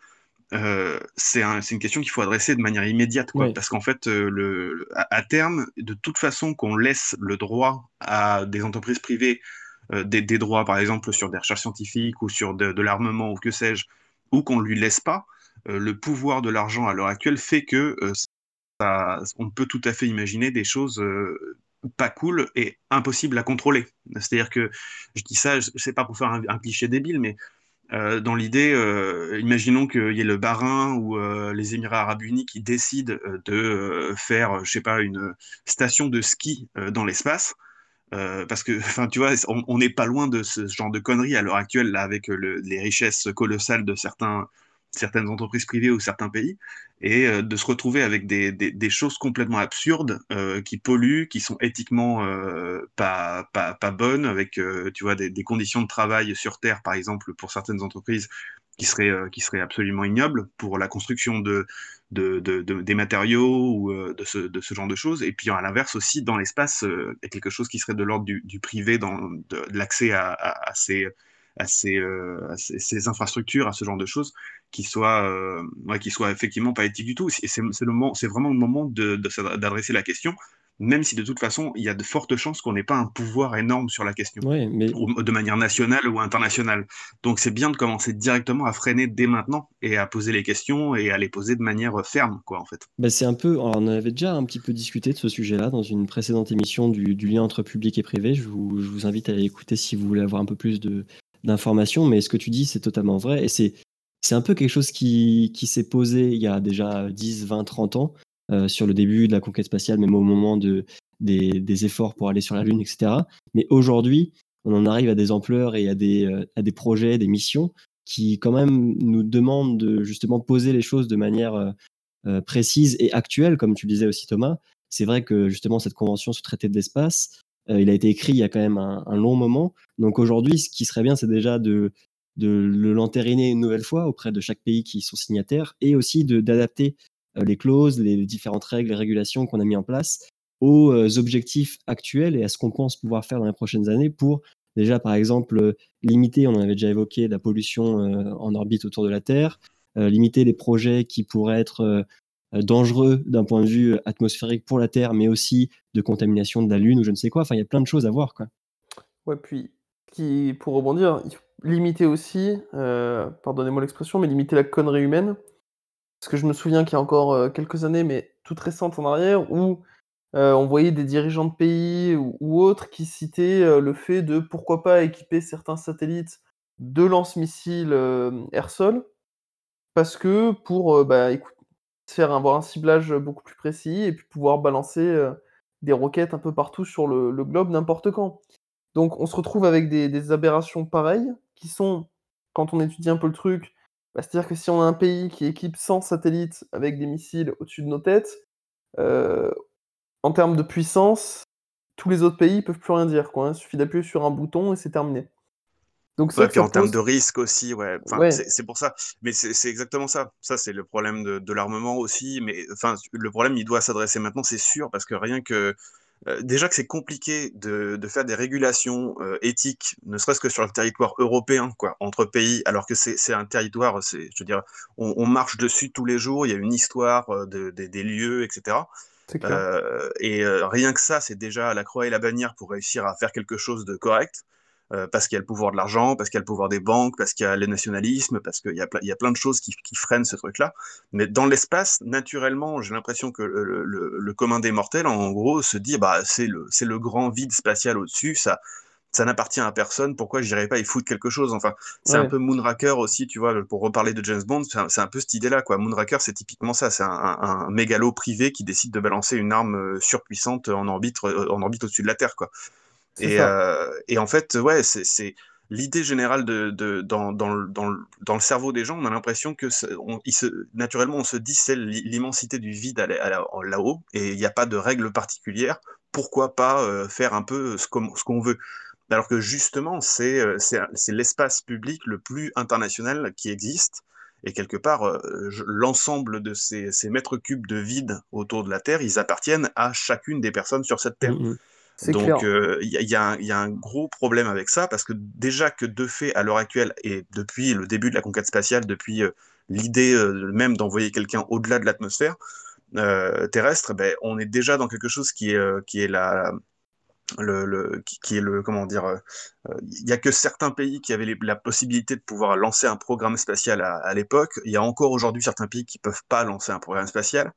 heu, c'est un c'est une question qu'il faut adresser de manière immédiate, quoi. Parce qu'en fait, le à à terme, de toute façon, qu'on laisse le droit à des entreprises privées, heu, des des droits, par exemple, sur des recherches scientifiques ou sur de de l'armement ou que sais-je, ou qu'on lui laisse pas, le pouvoir de l'argent à l'heure actuelle fait que, ça on peut tout à fait imaginer des choses, pas cool et impossibles à contrôler. C'est-à-dire que je dis ça, j c'est pas pour faire un un cliché débile, mais heu, dans l'idée, heu, imaginons qu'il y ait le Bahreïn ou heu, les Émirats arabes unis qui décident, de, faire, je sais pas, une station de ski, dans l'espace. Parce que enfin, tu vois, on n'est pas loin de ce genre de conneries à l'heure actuelle, là, avec le les richesses colossales de certains certaines entreprises privées ou certains pays et heu, de se retrouver avec des des choses complètement absurdes, heu, qui polluent, qui sont éthiquement, heu, pas pas pas bonnes avec, tu vois, des conditions de travail sur terre, par exemple, pour certaines entreprises qui seraient, qui absolument ignobles pour la construction de de de de des matériaux ou de ce de ce genre de choses. Et puis à l'inverse aussi dans l'espace, quelque chose qui serait de l'ordre du du privé dans de l'accès à à ces à ces, à ces ces infrastructures, à ce genre de choses qui soient, heu, ouais, qui soient effectivement pas éthiques du tout et c'est le moment vraiment le moment de de d'adresser la question, même si de toute façon, il y a de fortes chances qu'on n'ait pas un pouvoir énorme sur la question Ouais, mais ou de manière nationale ou internationale. Donc c'est bien de commencer directement à freiner dès maintenant et à poser les questions et à les poser de manière, ferme, quoi, en fait. Bah, c'est un peu on avait déjà un petit peu discuté de ce sujet-là dans une précédente émission du du lien entre public et privé. Je vous je vous invite à aller écouter si vous voulez avoir un peu plus de d'informations, mais ce que tu dis, c'est totalement vrai et c'est c'est un peu quelque chose qui qui s'est posé il y a déjà 10-20-30 ans, heu, sur le début de la conquête spatiale, même au moment de des des efforts pour aller sur la Lune et cetera. Mais aujourd'hui, on en arrive à des ampleurs et à des, heu, à des projets, des missions qui quand même nous demandent de justement poser les choses de manière, heu, précise et actuelle, comme tu disais aussi Thomas. C'est vrai que justement cette convention, ce traité de l'espace, il a été écrit il y a quand même un long moment. Donc aujourd'hui, ce qui serait bien, c'est déjà de de le l'entériner une nouvelle fois auprès de chaque pays qui sont signataires et aussi d'adapter, heu, les clauses, les différentes règles et régulations qu'on a mis en place aux, heu, objectifs actuels et à ce qu'on pense pouvoir faire dans les prochaines années pour déjà, par exemple, limiter, on en avait déjà évoqué, la pollution, en orbite autour de la Terre, limiter les projets qui pourraient être, dangereux d'un point de vue, heu, atmosphérique pour la Terre, mais aussi de contamination de la Lune ou je ne sais quoi. Enfin, il y a plein de choses à voir, quoi. Ouais, puis pour rebondir, limiter aussi, heu, pardonnez-moi l'expression, mais limiter la connerie humaine. Parce que je me souviens qu'il y a encore, quelques années, mais toutes récentes en arrière, où, on voyait des dirigeants de pays ou ou autres qui citaient, le fait de pourquoi pas équiper certains satellites de lance-missiles, air-sol. Parce que pour, bah, écoute, faire avoir un ciblage, beaucoup plus précis et puis pouvoir balancer, heu, des roquettes un peu partout sur le globe n'importe quand. Donc on se retrouve avec des aberrations pareilles qui sont, quand on étudie un peu le truc, bah, c'est-à-dire que si on a un pays qui équipe 100 satellites avec des missiles au-dessus de nos têtes, heu, en termes de puissance, tous les autres pays peuvent plus rien dire, quoi, hein. Il suffit d'appuyer sur un bouton et c'est terminé. Donc ouais, puis en termes de risque aussi, ouais. Enfin, Ouais. c'est pour ça. Mais c'est exactement ça. Ça, c'est le problème de, de l'armement aussi. Mais enfin, le problème, il doit s'adresser maintenant, c'est sûr, parce que rien que euh, déjà que c'est compliqué de, de faire des régulations euh, éthiques, ne serait-ce que sur le territoire européen, quoi, entre pays, alors que c'est un territoire, je veux dire, on, on marche dessus tous les jours. Il y a une histoire euh, de, des- des lieux, etc. Et rien que ça, c'est déjà la croix et la bannière pour réussir à faire quelque chose de correct. Euh, parce qu'il y a le pouvoir de l'argent, parce qu'il y a le pouvoir des banques, parce qu'il y a le nationalisme, parce qu'il y y a plein de choses qui, qui freinent ce truc-là. Mais dans l'espace, naturellement, j'ai l'impression que le, le- le commun des mortels, en gros, se dit, bah, c'est le, grand vide spatial au-dessus, ça, ça n'appartient à personne, pourquoi j'irais pas y foutre quelque chose? Enfin, c'est un peu Moonraker aussi, tu vois, pour reparler de James Bond, c'est un, peu cette idée-là, quoi. Moonraker, c'est typiquement ça, c'est un, un, un mégalo privé qui décide de balancer une arme euh, surpuissante en orbite, euh, en orbite au-dessus de la Terre, quoi. Et, euh, et en fait, ouais, c'est l'idée générale de, de, dans, dans, le, dans, le, dans le cerveau des gens, on a l'impression que c'est- on, il se, naturellement, on se dit c'est l'i- l'immensité du vide là-haut et il n'y a pas de règles particulières. Pourquoi pas euh, faire un peu ce qu'on veut? Alors que justement, c'est euh, c'est l'espace public le plus international qui existe. Et quelque part, euh, l'ensemble de ces, ces mètres cubes de vide autour de la Terre, ils appartiennent à chacune des personnes sur cette Terre. Mm, mm. Donc, euh, il y, a- il y un- il y a un gros problème avec ça, parce que déjà que de fait, à l'heure actuelle, et depuis le début de la conquête spatiale, depuis euh, l'idée euh, même d'envoyer quelqu'un au-delà de l'atmosphère terrestre, ben, on est déjà dans quelque chose qui est, qui est la, le, le- qui, qui est le, comment dire, euh, euh, il y a que certains pays qui avaient les- la possibilité de pouvoir lancer un programme spatial à, à l'époque. Il y a encore aujourd'hui certains pays qui peuvent pas lancer un programme spatial.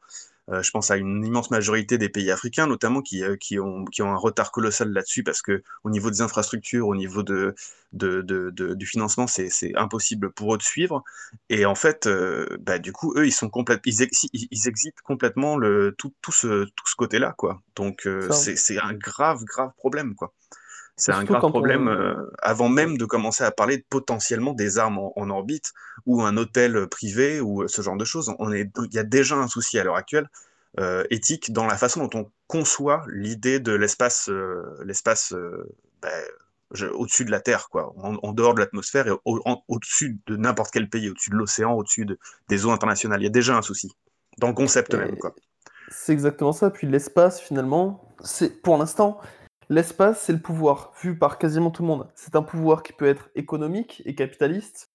Euh, je pense à une immense majorité des pays africains, notamment, qui, euh, qui, ont, qui ont un retard colossal là-dessus parce que au niveau des infrastructures, au niveau de, de, de- de- du financement, c'est impossible pour eux de suivre. Et en fait, euh, bah, du coup, eux, ils sont complètement, ils, ex- ils, ils excitent complètement le, tout, tout ce, tout ce côté-là, quoi. Donc, c'est un grave, grave problème, quoi. C'est un grave problème on- euh, avant même de commencer à parler de potentiellement des armes en, en orbite ou un hôtel privé ou euh, ce genre de choses. On est, il y a déjà un souci à l'heure actuelle euh, éthique dans la façon dont on conçoit l'idée de l'espace, euh, l'espace euh, ben, au-dessus de la Terre, quoi, en, en dehors de l'atmosphère et au- au-dessus de n'importe quel pays, au-dessus de l'océan, au-dessus de- des eaux internationales. Il y a déjà un souci dans le concept Et même, quoi. C'est exactement ça. Puis l'espace, finalement, c'est pour l'instant, l'espace, c'est le pouvoir, vu par quasiment tout le monde. C'est un pouvoir qui peut être économique et capitaliste.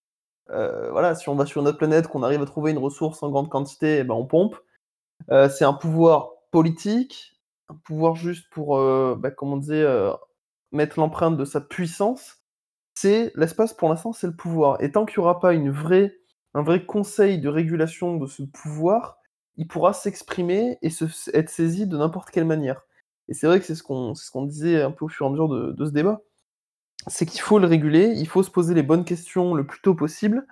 Euh, voilà, si on va sur une autre planète, qu'on arrive à trouver une ressource en grande quantité, eh ben on pompe. Euh, c'est un pouvoir politique, un pouvoir juste pour, euh, bah, mettre l'empreinte de sa puissance. C'est l'espace pour l'instant, c'est le pouvoir. Et tant qu'il n'y aura pas un vrai conseil de régulation de ce pouvoir, il pourra s'exprimer et se, être saisi de n'importe quelle manière. Et c'est vrai que c'est ce qu'on c'est ce qu'on disait un peu au fur et à mesure de, de ce débat. C'est qu'il faut le réguler, il faut se poser les bonnes questions le plus tôt possible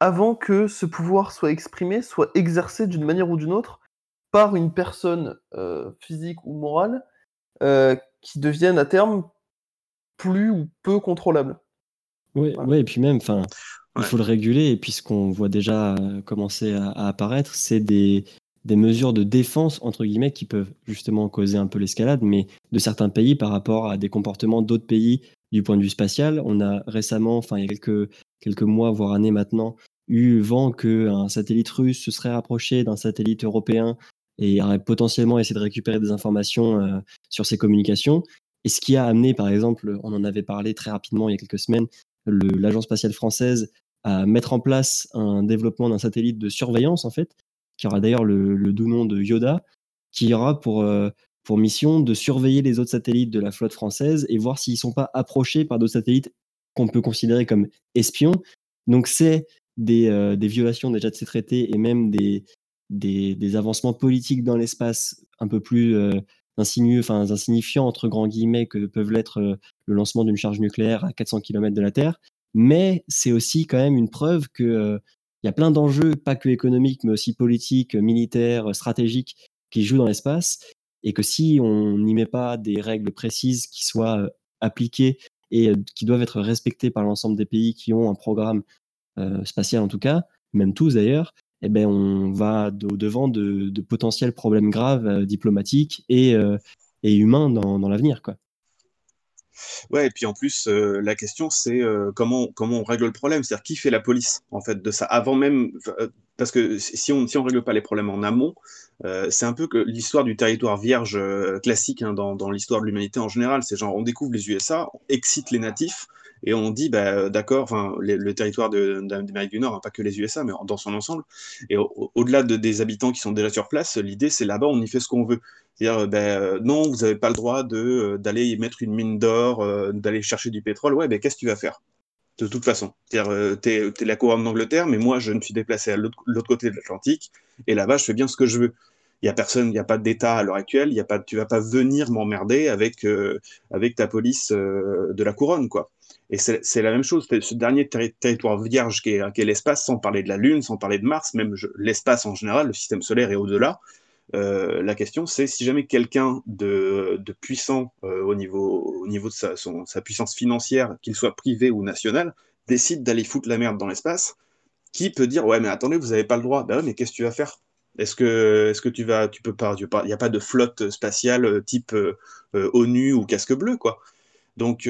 avant que ce pouvoir soit exprimé, soit exercé d'une manière ou d'une autre par une personne euh, physique ou morale euh, qui devienne à terme plus ou peu contrôlable. Voilà. ouais, et puis même, enfin, il faut le réguler. Et puis ce qu'on voit déjà euh, commencer à, à apparaître, c'est des, des mesures de défense, entre guillemets, qui peuvent justement causer un peu l'escalade, mais de certains pays par rapport à des comportements d'autres pays du point de vue spatial. On a récemment, enfin, il y a quelques, quelques mois, voire années maintenant, eu vent qu'un satellite russe se serait rapproché d'un satellite européen et aurait potentiellement essayé de récupérer des informations euh, sur ses communications. Et ce qui a amené, par exemple, on en avait parlé très rapidement il y a quelques semaines, l'agence spatiale française à mettre en place un développement d'un satellite de surveillance, en fait, qui aura d'ailleurs le, doux nom de Yoda, qui aura pour, euh, pour mission de surveiller les autres satellites de la flotte française et voir s'ils ne sont pas approchés par d'autres satellites qu'on peut considérer comme espions. Donc c'est des, euh, des violations déjà de ces traités et même des, des, des avancements politiques dans l'espace un peu plus euh, enfin insignifiants entre guillemets que peuvent l'être euh, le lancement d'une charge nucléaire à 400 km de la Terre. Mais c'est aussi quand même une preuve que y a plein d'enjeux, pas que économiques, mais aussi politiques, militaires, stratégiques, qui jouent dans l'espace, et que si on n'y met pas des règles précises qui soient euh, appliquées et qui doivent être respectées par l'ensemble des pays qui ont un programme spatial en tout cas, même tous d'ailleurs, eh ben, on va au devant de, potentiels problèmes graves diplomatiques et, et humains dans, dans l'avenir. Quoi. Ouais, et puis en plus, euh, la question, c'est euh, comment, comment on règle le problème? C'est-à-dire, qui fait la police, en fait, de ça, avant même. Euh, parce que si on si on règle pas les problèmes en amont, c'est un peu que l'histoire du territoire vierge classique hein, dans, dans l'histoire de l'humanité en général. C'est genre, on découvre les USA, on excite les natifs, et on dit, bah, d'accord, enfin, le territoire d'Amérique du Nord, hein, pas que les USA, mais dans son ensemble, et au-delà de, des habitants qui sont déjà sur place, l'idée, c'est là-bas, on y fait ce qu'on veut. C'est-à-dire, euh, ben, euh, non, vous n'avez pas le droit euh, d'aller y mettre une mine d'or, d'aller chercher du pétrole. Ouais, ben, qu'est-ce que tu vas faire? De toute façon. C'est-à-dire, tu es, la couronne d'Angleterre, mais moi, je me suis déplacé à l'autre côté de l'Atlantique, et là-bas, je fais bien ce que je veux. Il n'y a personne, il n'y a pas d'État à l'heure actuelle, y a pas, tu vas pas venir m'emmerder avec, avec ta police de la couronne, quoi. Et c'est la même chose, ce dernier territoire vierge qui est, l'espace, sans parler de la Lune, sans parler de Mars, même l'espace en général, le système solaire et au-delà, euh, la question, c'est si jamais quelqu'un de, puissant euh, au, niveau, au niveau de sa, sa puissance financière, qu'il soit privé ou national, décide d'aller foutre la merde dans l'espace, qui peut dire ouais mais attendez vous n'avez pas le droit. Ben ouais, mais qu'est-ce que tu vas faire? Est-ce que est-ce que tu vas tu peux pas il n'y a pas de flotte spatiale euh, type ONU ou casque bleu quoi donc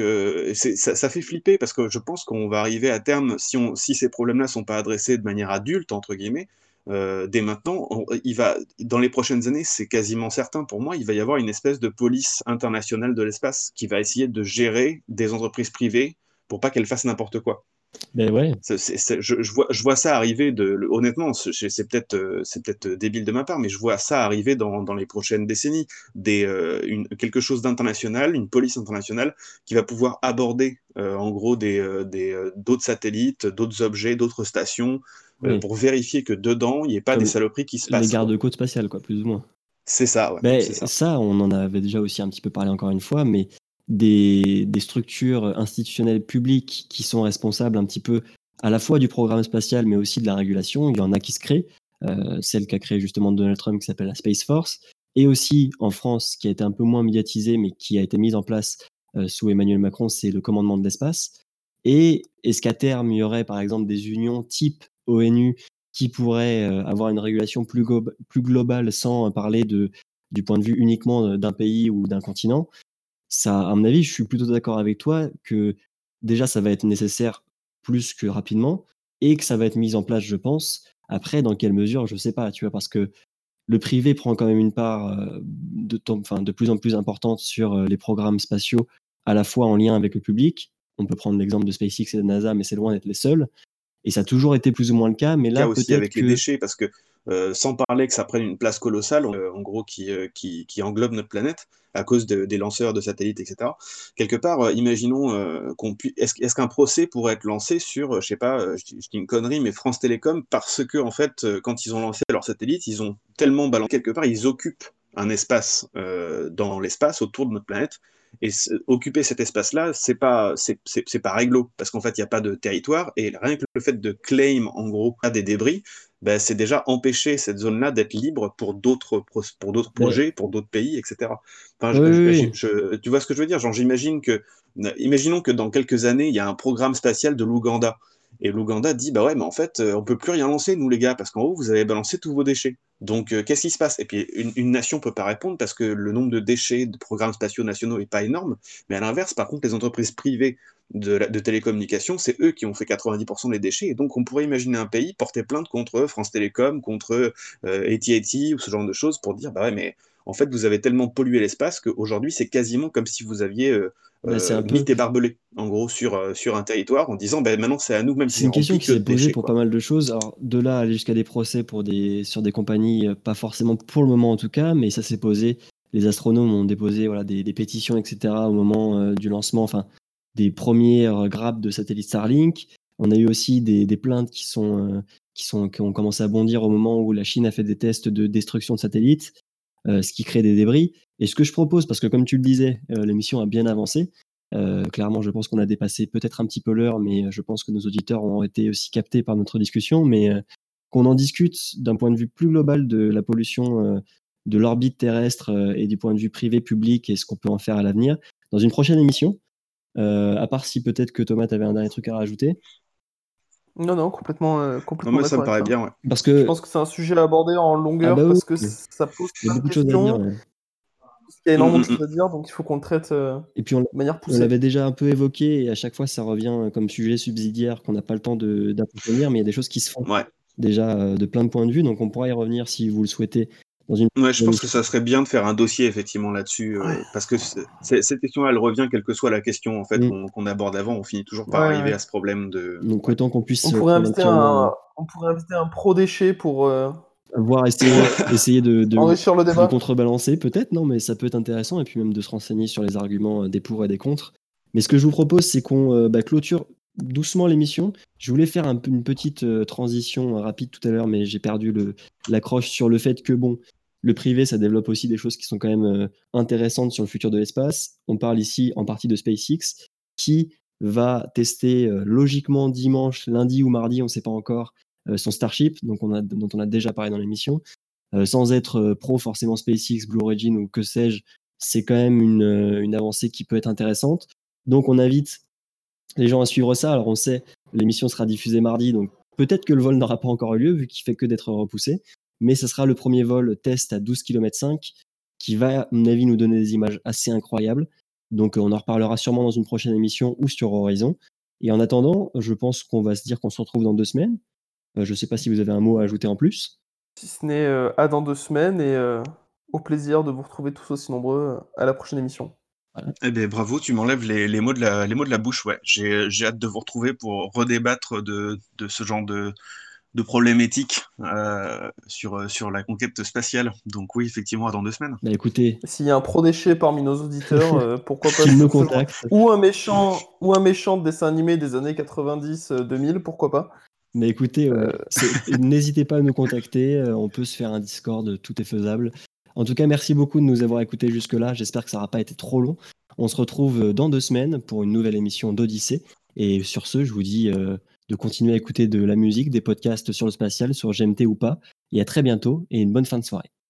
ça, ça, fait flipper parce que je pense qu'on va arriver à terme si ces problèmes-là sont pas adressés de manière adulte entre guillemets euh, dès maintenant, il va, dans les prochaines années, c'est quasiment certain pour moi, il va y avoir une espèce de police internationale de l'espace qui va essayer de gérer des entreprises privées pour pas qu'elles fassent n'importe quoi. Ben ouais. je, vois, je vois ça arriver, de, honnêtement, c'est peut-être euh, c'est peut-être débile de ma part, mais je vois ça arriver dans, dans les prochaines décennies. Des, euh, une, quelque chose d'international, une police internationale qui va pouvoir aborder en gros d'autres des, d'autres satellites, d'autres objets, d'autres stations, euh, pour vérifier que dedans, il n'y ait pas des saloperies qui se passent. Les gardes-côtes spatiales, quoi, plus ou moins. C'est ça, ouais. Mais ça. on en avait déjà aussi un petit peu parlé encore une fois, mais des, structures institutionnelles publiques qui sont responsables un petit peu à la fois du programme spatial, mais aussi de la régulation, il y en a qui se créent. Euh, celle qu'a créée justement Donald Trump qui s'appelle la Space Force, et aussi en France, qui a été un peu moins médiatisée, mais qui a été mise en place euh, sous Emmanuel Macron, c'est le commandement de l'espace. Et est-ce qu'à terme, il y aurait par exemple des unions type ONU qui pourrait euh, avoir une régulation plus, plus globale sans parler de, du point de vue uniquement d'un pays ou d'un continent, ça, à mon avis, je suis plutôt d'accord avec toi que déjà, ça va être nécessaire plus que rapidement et que ça va être mis en place, je pense. Après, dans quelle mesure, je ne sais pas, tu vois, parce que le privé prend quand même une part euh, de, enfin, de plus en plus importante sur les programmes spatiaux, à la fois en lien avec le public. On peut prendre l'exemple de SpaceX et de NASA, mais c'est loin d'être les seuls. Et ça a toujours été plus ou moins le cas, mais là, aussi avec les déchets, parce que euh, sans parler que ça prenne une place colossale, euh, en gros, qui, euh, qui, qui, englobe notre planète à cause des lanceurs de satellites, etc. Quelque part, imaginons qu'on puisse. Est-ce qu'un procès pourrait être lancé sur, je sais pas, je, dis une connerie, mais France Télécom, parce que en fait, quand ils ont lancé leur satellite, ils ont tellement balancé quelque part, ils occupent un espace dans l'espace autour de notre planète et occuper cet espace-là, c'est pas, c'est pas réglo, parce qu'en fait, il n'y a pas de territoire, et rien que le fait de claim, en gros, des débris, ben, c'est déjà empêcher cette zone-là d'être libre pour d'autres pour d'autres projets, pour d'autres pays, etc. Enfin, tu vois ce que je veux dire? Genre, j'imagine que, imaginons que dans quelques années, il y a un programme spatial de l'Ouganda. Et l'Ouganda dit bah ouais, mais en fait, euh, on peut plus rien lancer, nous les gars, parce qu'en haut, vous avez balancé tous vos déchets. Donc, euh, qu'est-ce qui se passe? Et puis, une, une, nation peut pas répondre parce que le nombre de déchets de programmes spatiaux nationaux est pas énorme. Mais à l'inverse, par contre, les entreprises privées de, de télécommunications, c'est eux qui ont fait 90% des déchets. Et donc, on pourrait imaginer un pays porter plainte contre France Télécom, contre euh, AT&T ou ce genre de choses pour dire bah ouais, mais en fait, vous avez tellement pollué l'espace qu'aujourd'hui, c'est quasiment comme si vous aviez euh, euh, mis des barbelés, en gros, sur, euh, sur un territoire, en disant, ben, maintenant, c'est à nous, même si c'est une question qui s'est posée pour pas mal de choses. Alors, de là aller jusqu'à des procès pour des, sur des compagnies, pas forcément pour le moment en tout cas, mais ça s'est posé. Les astronomes ont déposé voilà, des, pétitions, etc., au moment du lancement, enfin, des premières grappes de satellites Starlink. On a eu aussi des, plaintes qui, sont, qui, sont, qui ont commencé à bondir au moment où la Chine a fait des tests de destruction de satellites. Euh, ce qui crée des débris. Et ce que je propose, parce que comme tu le disais, euh, l'émission a bien avancé. Euh, clairement, je pense qu'on a dépassé peut-être un petit peu l'heure, mais je pense que nos auditeurs ont été aussi captés par notre discussion. Mais qu'on en discute d'un point de vue plus global de la pollution de l'orbite terrestre et du point de vue privé public et ce qu'on peut en faire à l'avenir dans une prochaine émission. Euh, à part si peut-être que Thomas, avait un dernier truc à rajouter. Non, non, complètement, euh, complètement. moi, ça me paraît bien, ouais. Parce que Je pense que c'est un sujet à aborder en longueur Ah bah parce oui. que ça pose il y a beaucoup de choses à questions. dire. ouais. Il y a énormément de Mm, mm, choses à dire, donc il faut qu'on le traite euh, Et puis on, de manière on poussée. l'avait déjà un peu évoqué et à chaque fois ça revient comme sujet subsidiaire qu'on n'a pas le temps de- d'approfondir, mais il y a des choses qui se font Ouais. déjà euh, de plein de points de vue, donc on pourra y revenir si vous le souhaitez dans une Ouais, je pense que ça serait bien de faire un dossier effectivement là-dessus, euh, Ouais. parce que cette question-là, elle revient quelle que soit la question en fait Mm. qu'on aborde avant, on finit toujours par Ouais, arriver ouais. à ce problème de. Donc autant qu'on puisse On euh, pourrait inviter un, on pourrait inviter un pro déchet pour euh, euh, voir essayer, essayer de, le de débat. contrebalancer peut-être, non, mais ça peut être intéressant et puis même de se renseigner sur les arguments euh, des pour et des contre. Mais ce que je vous propose, c'est qu'on euh, bah, clôture doucement l'émission. Je voulais faire un une petite euh, transition euh, rapide tout à l'heure, mais j'ai perdu l'accroche sur le fait que bon, le privé, ça développe aussi des choses qui sont quand même euh, intéressantes sur le futur de l'espace. On parle ici en partie de SpaceX, qui va tester euh, logiquement dimanche, lundi ou mardi, on ne sait pas encore, euh, son Starship, dont on a déjà parlé dans l'émission. Sans être pro forcément SpaceX, Blue Origin ou que sais-je, c'est quand même une, une avancée qui peut être intéressante. Donc on invite les gens à suivre ça. Alors on sait, l'émission sera diffusée mardi, donc peut-être que le vol n'aura pas encore eu lieu vu qu'il fait que d'être repoussé, mais ce sera le premier vol test à 12 km 5 qui va, à mon avis, nous donner des images assez incroyables. Donc euh, on en reparlera sûrement dans une prochaine émission ou sur Horizon. Et en attendant, je pense qu'on va se dire qu'on se retrouve dans deux semaines. Euh, je ne sais pas si vous avez un mot à ajouter en plus. Si ce n'est euh, à dans deux semaines et euh, au plaisir de vous retrouver tous aussi nombreux à la prochaine émission. Eh ben bravo, tu m'enlèves les, les mots de la, les mots de la bouche, ouais. J'ai j'ai hâte de vous retrouver pour redébattre de, de ce genre de, de problématiques euh, sur, sur la conquête spatiale. Donc oui, effectivement, à dans deux semaines. Bah écoutez, S'il y a un pro déchet parmi nos auditeurs, euh, pourquoi pas genre- contacte. Ou un méchant, ou un méchant de dessin animé des années 90-2000, pourquoi pas Mais écoutez, Euh. n'hésitez pas à nous contacter. euh, on peut se faire un Discord, tout est faisable. En tout cas, merci beaucoup de nous avoir écoutés jusque-là. J'espère que ça n'aura pas été trop long. On se retrouve euh, dans deux semaines pour une nouvelle émission d'Odyssée. Et sur ce, je vous dis euh, de continuer à écouter de la musique, des podcasts sur le spatial, sur GMT ou pas. Et à très bientôt et une bonne fin de soirée.